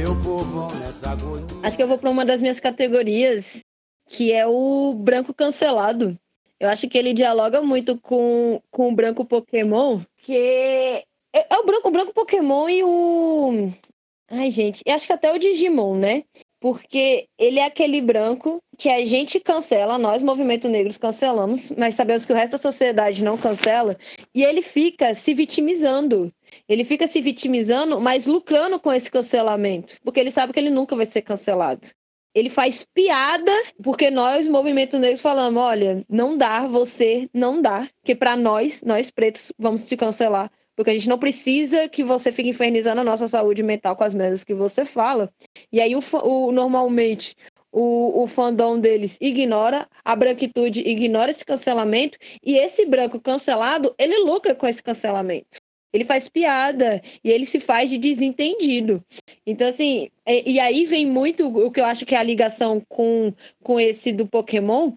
meu povão nessa agonia. Acho que eu vou para uma das minhas categorias, que é o branco cancelado. Eu acho que ele dialoga muito com, com o branco Pokémon, que é, é o branco, o branco Pokémon e o. Ai, gente, eu acho que até o Digimon, né? Porque ele é aquele branco que a gente cancela, nós, movimento negros, cancelamos, mas sabemos que o resto da sociedade não cancela, e ele fica se vitimizando. Ele fica se vitimizando, mas lucrando com esse cancelamento, porque ele sabe que ele nunca vai ser cancelado. Ele faz piada, porque nós, movimento negro, falamos: olha, não dá, você não dá, porque para nós, nós pretos, vamos te cancelar. Porque a gente não precisa que você fique infernizando a nossa saúde mental com as merdas que você fala. E aí, o, o- normalmente, o, o fandom deles ignora, a branquitude ignora esse cancelamento, e esse branco cancelado, ele lucra com esse cancelamento. Ele faz piada e ele se faz de desentendido. Então, assim, e, e aí vem muito o que eu acho que é a ligação com, com esse do Pokémon,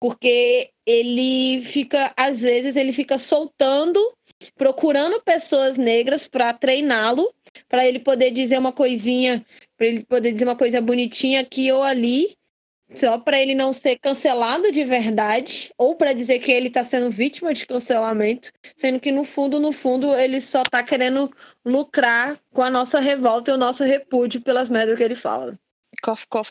porque ele fica, às vezes, ele fica soltando, procurando pessoas negras para treiná-lo, para ele poder dizer uma coisinha, para ele poder dizer uma coisa bonitinha aqui ou ali, só para ele não ser cancelado de verdade, ou para dizer que ele está sendo vítima de cancelamento, sendo que no fundo, no fundo, ele só está querendo lucrar com a nossa revolta e o nosso repúdio pelas merdas que ele fala. Cof, cof,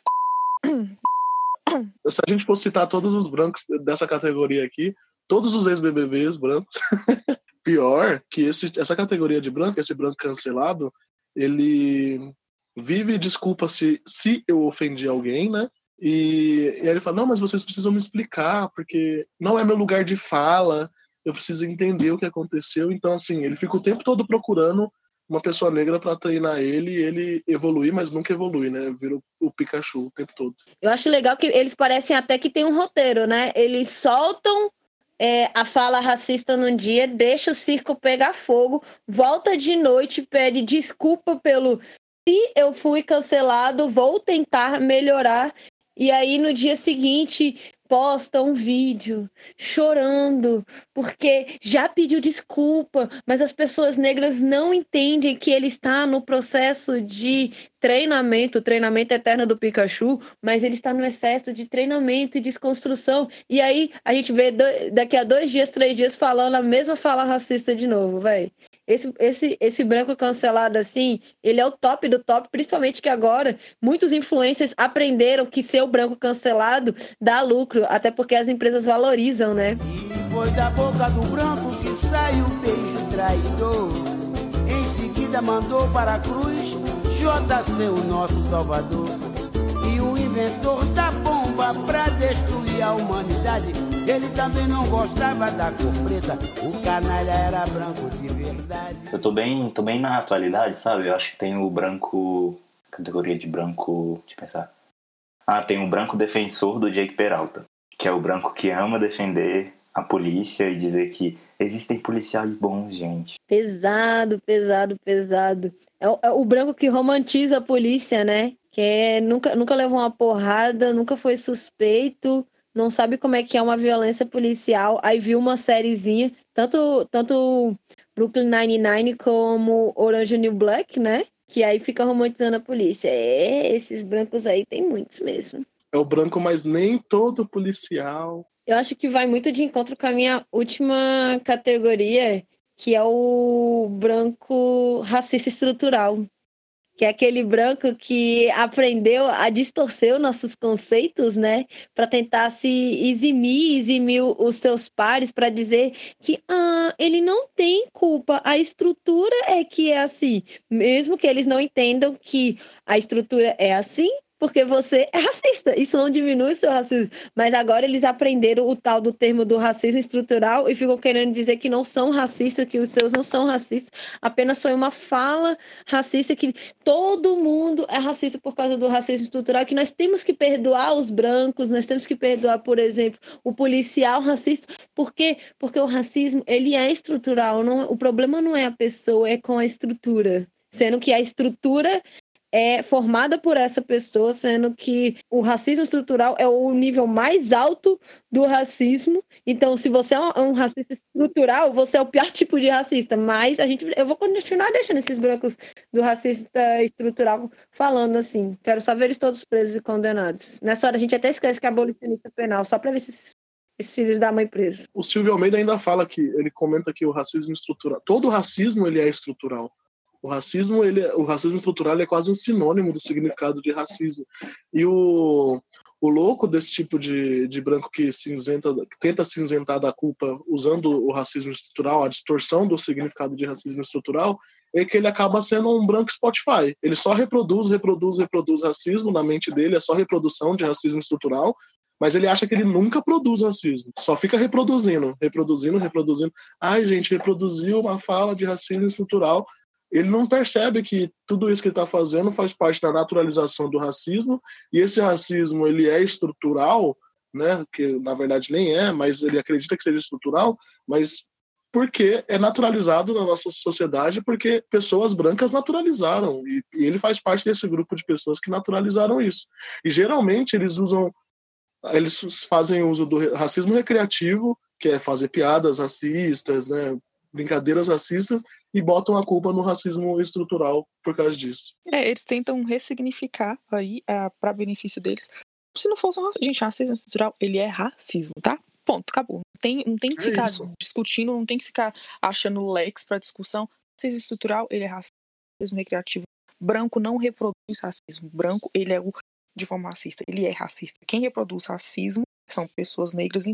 Se a gente fosse citar todos os brancos dessa categoria aqui, todos os ex-BBBs brancos, pior que esse, essa categoria de branco, esse branco cancelado, ele vive e desculpa se, se eu ofendi alguém, né? E, e aí ele fala, não, mas vocês precisam me explicar, porque não é meu lugar de fala, eu preciso entender o que aconteceu. Então, assim, ele fica o tempo todo procurando uma pessoa negra para treinar ele e ele evoluir, mas nunca evolui, né? Vira o, Pikachu o tempo todo. Eu acho legal que eles parecem até que tem um roteiro, né? Eles soltam é, a fala racista num dia, deixa o circo pegar fogo, volta de noite, pede desculpa pelo se eu fui cancelado, vou tentar melhorar. E aí no dia seguinte posta um vídeo chorando porque já pediu desculpa, mas as pessoas negras não entendem que ele está no processo de treinamento, treinamento eterno do Pikachu, mas ele está no excesso de treinamento e desconstrução. E aí a gente vê do- daqui a dois dias, três dias falando a mesma fala racista de novo, velho. Esse, esse, esse branco cancelado assim, ele é o top do top, principalmente que agora muitos influencers aprenderam que ser o branco cancelado dá lucro, até porque as empresas valorizam, né? E foi da boca do branco que saiu o beijo traidor. Em seguida mandou para a cruz JC, o nosso salvador. E o inventor da bomba pra destruir a humanidade. Ele também não gostava da cor preta. O canalha era branco de verdade. Eu tô bem, tô bem na atualidade, sabe? Eu acho que tem o branco. Categoria de branco. Deixa eu pensar. Ah, tem o branco defensor do Jake Peralta. Que é o branco que ama defender a polícia e dizer que existem policiais bons, gente. Pesado, pesado, pesado. É o, é o branco que romantiza a polícia, né? Que é, nunca, nunca levou uma porrada, nunca foi suspeito, não sabe como é que é uma violência policial. Aí viu uma sériezinha, tanto, tanto Brooklyn Nine-Nine como Orange New Black, né? Que aí fica romantizando a polícia. É, esses brancos aí tem muitos mesmo. É o branco, mas nem todo policial. Eu acho que vai muito de encontro com a minha última categoria, que é o branco racista estrutural. Que é aquele branco que aprendeu a distorcer os nossos conceitos, né? Para tentar se eximir, eximir os seus pares, para dizer que ah, ele não tem culpa, a estrutura é que é assim. Mesmo que eles não entendam que a estrutura é assim, porque você é racista. Isso não diminui o seu racismo. Mas agora eles aprenderam o tal do termo do racismo estrutural e ficam querendo dizer que não são racistas, que os seus não são racistas, apenas foi uma fala racista que todo mundo é racista por causa do racismo estrutural, que nós temos que perdoar os brancos, nós temos que perdoar, por exemplo, o policial racista. Por quê? Porque o racismo, ele é estrutural, não, o problema não é a pessoa, é com a estrutura. Sendo que a estrutura é formada por essa pessoa, sendo que o racismo estrutural é o nível mais alto do racismo. Então, se você é um, racista estrutural, você é o pior tipo de racista. Mas a gente, eu vou continuar deixando esses brancos do racista estrutural falando assim. Quero só ver eles todos presos e condenados. Nessa hora a gente até esquece que é abolicionista penal, só para ver esses, esses filhos da mãe presos. O Silvio Almeida ainda fala que ele comenta que o racismo estrutural, todo racismo ele é estrutural. O racismo, ele, é- o racismo estrutural é quase um sinônimo do significado de racismo. E o, o louco desse tipo de, de branco que cinzenta, que tenta cinzentar da culpa usando o racismo estrutural, a distorção do significado de racismo estrutural, é que ele acaba sendo um branco Spotify. Ele só reproduz, reproduz, reproduz racismo na mente dele, é só reprodução de racismo estrutural, mas ele acha que ele nunca produz racismo. Só fica reproduzindo, reproduzindo, reproduzindo. Ai, gente, reproduziu uma fala de racismo estrutural. Ele não percebe que tudo isso que ele está fazendo faz parte da naturalização do racismo, e esse racismo ele é estrutural, né? Que na verdade nem é, mas ele acredita que seja estrutural, mas porque é naturalizado na nossa sociedade, porque pessoas brancas naturalizaram, e, e ele faz parte desse grupo de pessoas que naturalizaram isso. E geralmente eles usam eles fazem uso do racismo recreativo, que é fazer piadas racistas, né, brincadeiras racistas, e botam a culpa no racismo estrutural por causa disso. É, eles tentam ressignificar aí para benefício deles. Se não fosse um racismo, gente, racismo estrutural, ele é racismo, tá? Ponto, acabou. Não tem, não tem que É ficar isso. discutindo, não tem que ficar achando lex para discussão. Racismo estrutural, ele é racismo recreativo. Branco não reproduz racismo. Branco, ele é o de forma racista. Ele é racista. Quem reproduz racismo são pessoas negras,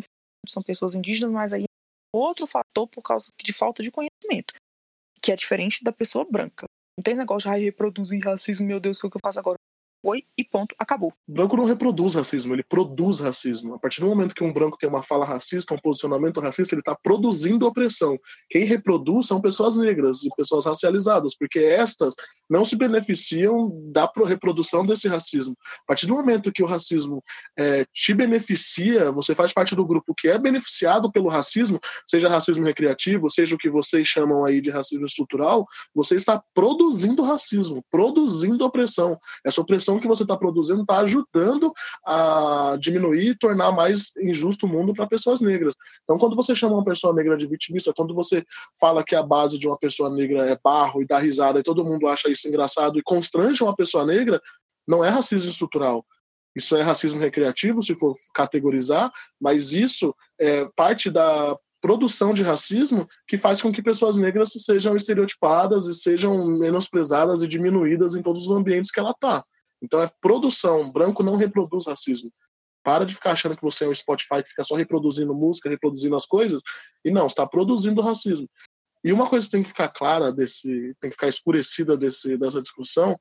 são pessoas indígenas, mas aí é outro fator por causa de falta de conhecimento, que é diferente da pessoa branca. Não tem negócio de "Ai, reproduzir racismo, meu Deus, o que eu faço agora? Foi e ponto, acabou. O branco não reproduz racismo, ele produz racismo. A partir do momento que um branco tem uma fala racista, um posicionamento racista, ele está produzindo opressão. Quem reproduz são pessoas negras e pessoas racializadas, porque estas não se beneficiam da reprodução desse racismo. A partir do momento que o racismo é, te beneficia, você faz parte do grupo que é beneficiado pelo racismo, seja racismo recreativo, seja o que vocês chamam aí de racismo estrutural, você está produzindo racismo, produzindo opressão. Essa opressão que você está produzindo está ajudando a diminuir e tornar mais injusto o mundo para pessoas negras. Então, quando você chama uma pessoa negra de vitimista, quando você fala que a base de uma pessoa negra é barro e dá risada e todo mundo acha isso engraçado e constrange uma pessoa negra, não é racismo estrutural. Isso é racismo recreativo, se for categorizar, mas isso é parte da produção de racismo que faz com que pessoas negras sejam estereotipadas e sejam menosprezadas e diminuídas em todos os ambientes que ela está. Então é produção. Branco não reproduz racismo. Para de ficar achando que você é um Spotify que fica só reproduzindo música, reproduzindo as coisas. E não, está produzindo racismo. E uma coisa que tem que ficar clara desse, tem que ficar escurecida desse, dessa discussão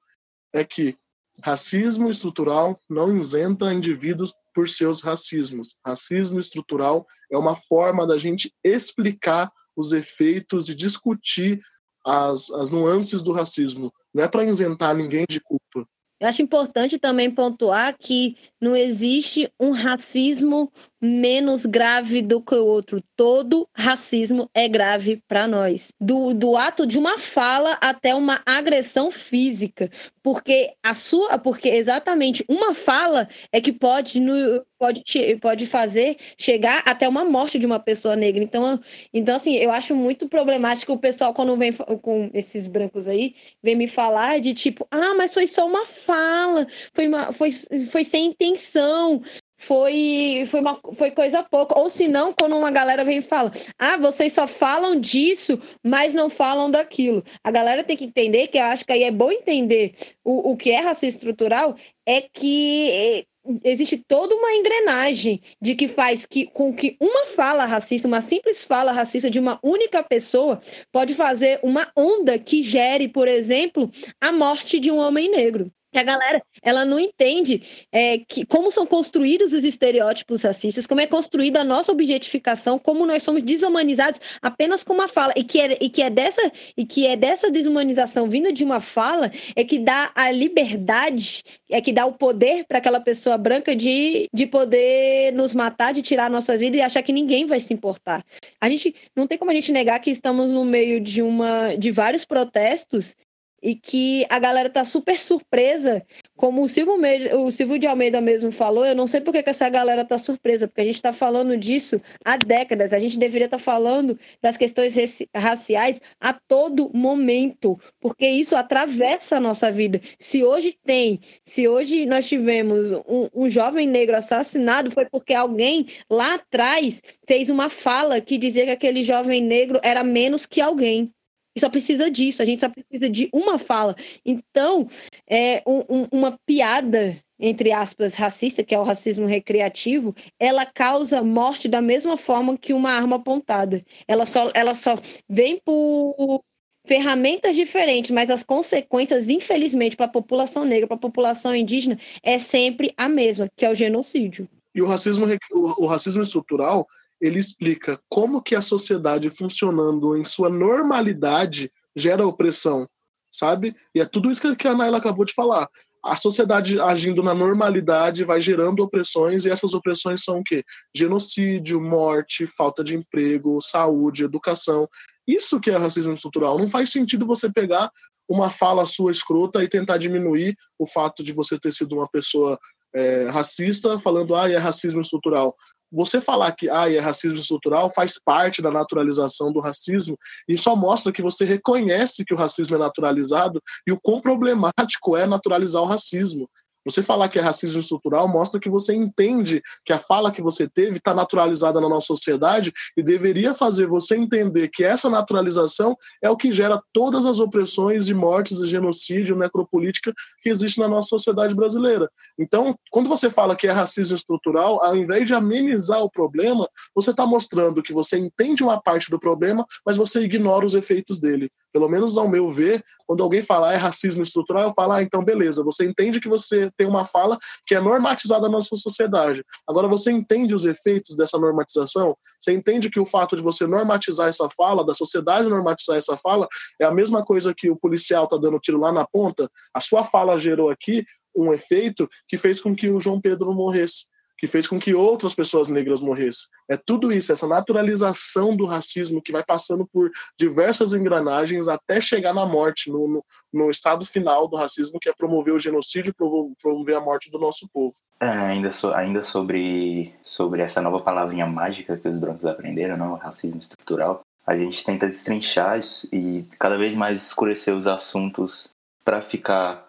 é que racismo estrutural não isenta indivíduos por seus racismos. Racismo estrutural é uma forma da gente explicar os efeitos e discutir as, as nuances do racismo. Não é para isentar ninguém de culpa. Eu acho importante também pontuar que não existe um racismo menos grave do que o outro. Todo racismo é grave para nós. Do, do ato de uma fala até uma agressão física. Porque a sua, porque exatamente uma fala é que pode, no, pode, pode fazer chegar até uma morte de uma pessoa negra. Então, então, assim, eu acho muito problemático o pessoal, quando vem com esses brancos aí, vem me falar de tipo, ah, mas foi só uma fala, foi, uma, foi, foi sem intenção foi, foi, uma, foi coisa pouca. Ou se não, quando uma galera vem e fala: ah, vocês só falam disso, mas não falam daquilo. A galera tem que entender, que eu acho que aí é bom entender o, o que é racismo estrutural, é que eh, existe toda uma engrenagem de que faz que, com que uma fala racista, uma simples fala racista de uma única pessoa, pode fazer uma onda que gere, por exemplo, a morte de um homem negro a galera ela não entende é, que, como são construídos os estereótipos racistas, como é construída a nossa objetificação, como nós somos desumanizados apenas com uma fala e que é, e que é dessa e que é dessa desumanização vinda de uma fala é que dá a liberdade é que dá o poder para aquela pessoa branca de, de poder nos matar, de tirar nossas vidas e achar que ninguém vai se importar. A gente não tem como a gente negar que estamos no meio de uma de vários protestos e que a galera tá super surpresa, como o Silvio, o Silvio de Almeida mesmo falou, eu não sei por que, essa galera tá surpresa, porque a gente está falando disso há décadas, a gente deveria estar tá falando das questões raciais a todo momento, porque isso atravessa a nossa vida. Se hoje tem, se hoje nós tivemos um, um jovem negro assassinado, foi porque alguém lá atrás fez uma fala que dizia que aquele jovem negro era menos que alguém. E só precisa disso, a gente só precisa de uma fala. Então, é um, um, uma piada, entre aspas, racista, que é o racismo recreativo, ela causa morte da mesma forma que uma arma apontada. Ela só, ela só vem por ferramentas diferentes, mas as consequências, infelizmente, para a população negra, para a população indígena, é sempre a mesma, que é o genocídio. E o racismo, o racismo estrutural ele explica como que a sociedade funcionando em sua normalidade gera opressão, sabe? E é tudo isso que a Naila acabou de falar. A sociedade agindo na normalidade vai gerando opressões, e essas opressões são o quê? Genocídio, morte, falta de emprego, saúde, educação. Isso que é racismo estrutural. Não faz sentido você pegar uma fala sua escrota e tentar diminuir o fato de você ter sido uma pessoa é, racista, falando, ah, é racismo estrutural você falar que ah, é racismo estrutural faz parte da naturalização do racismo e só mostra que você reconhece que o racismo é naturalizado e o quão problemático é naturalizar o racismo. Você falar que é racismo estrutural mostra que você entende que a fala que você teve está naturalizada na nossa sociedade e deveria fazer você entender que essa naturalização é o que gera todas as opressões e mortes e genocídio, necropolítica que existe na nossa sociedade brasileira. Então, quando você fala que é racismo estrutural, ao invés de amenizar o problema, você está mostrando que você entende uma parte do problema, mas você ignora os efeitos dele. Pelo menos ao meu ver, quando alguém fala é racismo estrutural, eu falo, ah, então beleza, você entende que você tem uma fala que é normatizada na nossa sociedade. Agora, você entende os efeitos dessa normatização? Você entende que o fato de você normatizar essa fala, da sociedade normatizar essa fala, é a mesma coisa que o policial tá dando tiro lá na ponta? A sua fala gerou aqui um efeito que fez com que o João Pedro morresse que fez com que outras pessoas negras morressem. É tudo isso, essa naturalização do racismo que vai passando por diversas engrenagens até chegar na morte, no, no, no estado final do racismo, que é promover o genocídio e promover a morte do nosso povo. É, ainda, so, ainda sobre, sobre essa nova palavrinha mágica que os brancos aprenderam, não? racismo estrutural, a gente tenta destrinchar e cada vez mais escurecer os assuntos para ficar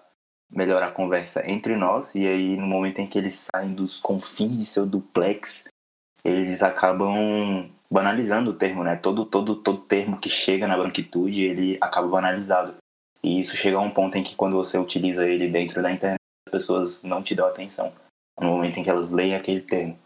melhor a conversa entre nós, e aí no momento em que eles saem dos confins de seu duplex, eles acabam banalizando o termo, né? Todo, todo, todo termo que chega na branquitude, ele acaba banalizado. E isso chega a um ponto em que quando você utiliza ele dentro da internet, as pessoas não te dão atenção no momento em que elas leem aquele termo.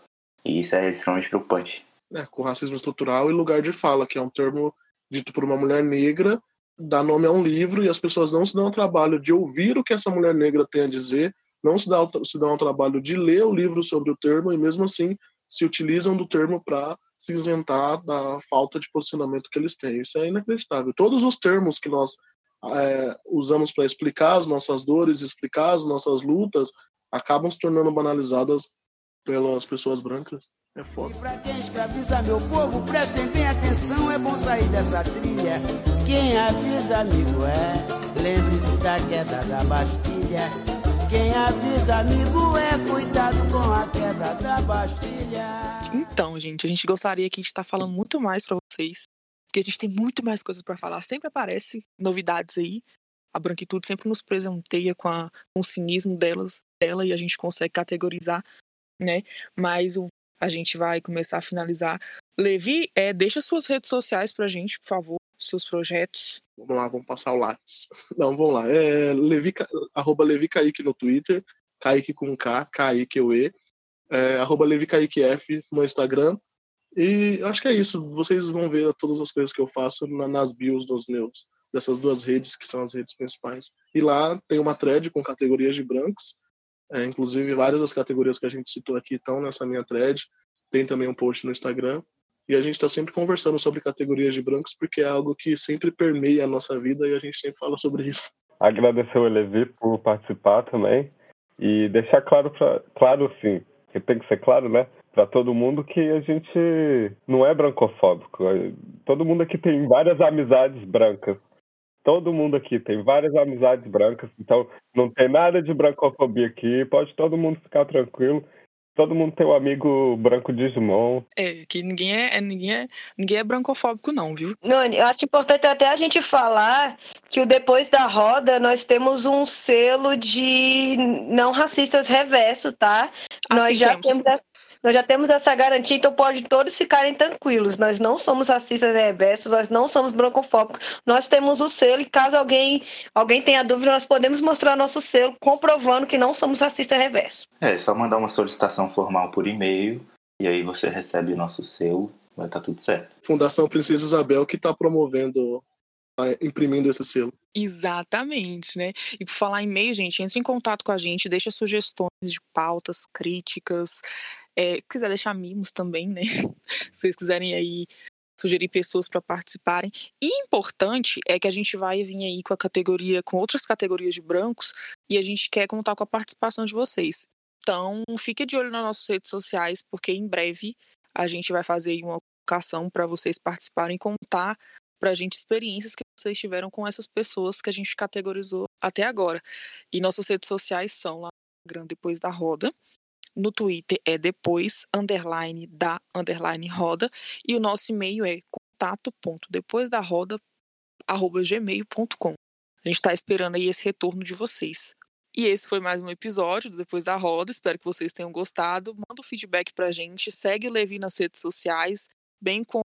E isso é extremamente preocupante. É, com racismo estrutural e lugar de fala, que é um termo dito por uma mulher negra dá nome a um livro e as pessoas não se dão o trabalho de ouvir o que essa mulher negra tem a dizer, não se, dá, se dão o trabalho de ler o livro sobre o termo e mesmo assim se utilizam do termo para se isentar da falta de posicionamento que eles têm. Isso é inacreditável. Todos os termos que nós é, usamos para explicar as nossas dores, explicar as nossas lutas, acabam se tornando banalizadas pelas pessoas brancas. É foda. E pra quem escraviza meu povo, prestem bem atenção, é bom sair dessa trilha. Quem avisa, amigo, é. Lembre-se da queda da Bastilha. Quem avisa, amigo, é. Cuidado com a queda da Bastilha. Então, gente, a gente gostaria aqui de estar falando muito mais para vocês. Porque a gente tem muito mais coisas para falar. Sempre aparece novidades aí. A branquitude sempre nos presenteia com, a, com o cinismo delas, dela e a gente consegue categorizar né? Mas o, a gente vai começar a finalizar. Levi, é, deixa suas redes sociais pra gente, por favor, seus projetos. Vamos lá, vamos passar o lápis. Não, vamos lá. É Levi, arroba Levi Kaique no Twitter, Kaique com K, Kaique o E, é, arroba Levi Kaique F no Instagram. E acho que é isso. Vocês vão ver todas as coisas que eu faço na, nas bios dos meus, dessas duas redes, que são as redes principais. E lá tem uma thread com categorias de brancos, é, inclusive, várias das categorias que a gente citou aqui estão nessa minha thread. Tem também um post no Instagram. E a gente está sempre conversando sobre categorias de brancos, porque é algo que sempre permeia a nossa vida e a gente sempre fala sobre isso. Agradecer o Levi por participar também. E deixar claro, pra, claro sim, que tem que ser claro, né? Para todo mundo que a gente não é brancofóbico. Todo mundo aqui tem várias amizades brancas. Todo mundo aqui tem várias amizades brancas, então não tem nada de brancofobia aqui, pode todo mundo ficar tranquilo. Todo mundo tem um amigo branco Digimon. É, que ninguém é, é, ninguém é, ninguém é brancofóbico não, viu? Não, eu acho importante até a gente falar que o depois da roda nós temos um selo de não racistas reverso, tá? Assim nós já temos. temos nós já temos essa garantia, então pode todos ficarem tranquilos. Nós não somos racistas reversos, nós não somos brancofóbicos. Nós temos o selo e caso alguém, alguém tenha dúvida, nós podemos mostrar nosso selo comprovando que não somos racistas reversos. É, só mandar uma solicitação formal por e-mail e aí você recebe o nosso selo, vai estar tudo certo. Fundação Princesa Isabel que está promovendo, tá imprimindo esse selo. Exatamente, né? E por falar em e-mail, gente, entre em contato com a gente, deixa sugestões de pautas, críticas, é, quiser deixar mimos também, né? Se vocês quiserem aí sugerir pessoas para participarem. E importante é que a gente vai vir aí com a categoria, com outras categorias de brancos, e a gente quer contar com a participação de vocês. Então, fique de olho nas nossas redes sociais, porque em breve a gente vai fazer uma convocação para vocês participarem e contar para a gente experiências que vocês tiveram com essas pessoas que a gente categorizou até agora. E nossas redes sociais são lá no Instagram depois da roda no Twitter é depois, underline da, underline roda. E o nosso e-mail é contato.depois da roda, arroba gmail.com. A gente está esperando aí esse retorno de vocês. E esse foi mais um episódio do Depois da Roda. Espero que vocês tenham gostado. Manda o um feedback pra gente. Segue o Levi nas redes sociais, bem com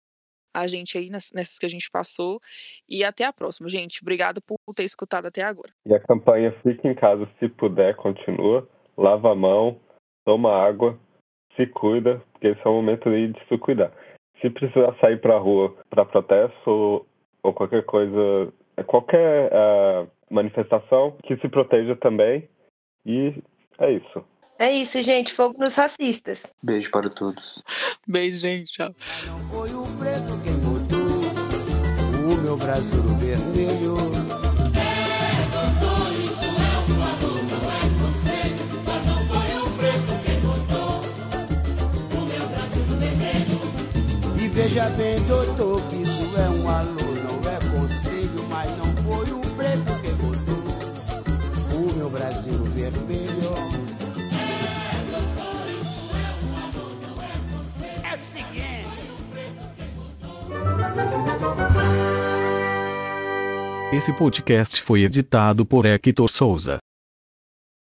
a gente aí nessas que a gente passou. E até a próxima, gente. Obrigado por ter escutado até agora. E a campanha Fique em Casa se puder, continua. Lava a mão, toma água, se cuida, porque esse é o momento aí de se cuidar. Se precisar sair para a rua para protesto ou, ou qualquer coisa qualquer uh, manifestação que se proteja também. E é isso. É isso, gente. Fogo nos racistas. Beijo para todos. Beijo, gente. Tchau. Não foi o preto quem botou o meu Brasil vermelho. Veja bem, doutor, que isso é um alô, não é conselho, mas não foi o preto quem botou o meu Brasil vermelho. É o seguinte. Esse podcast foi editado por Hector Souza.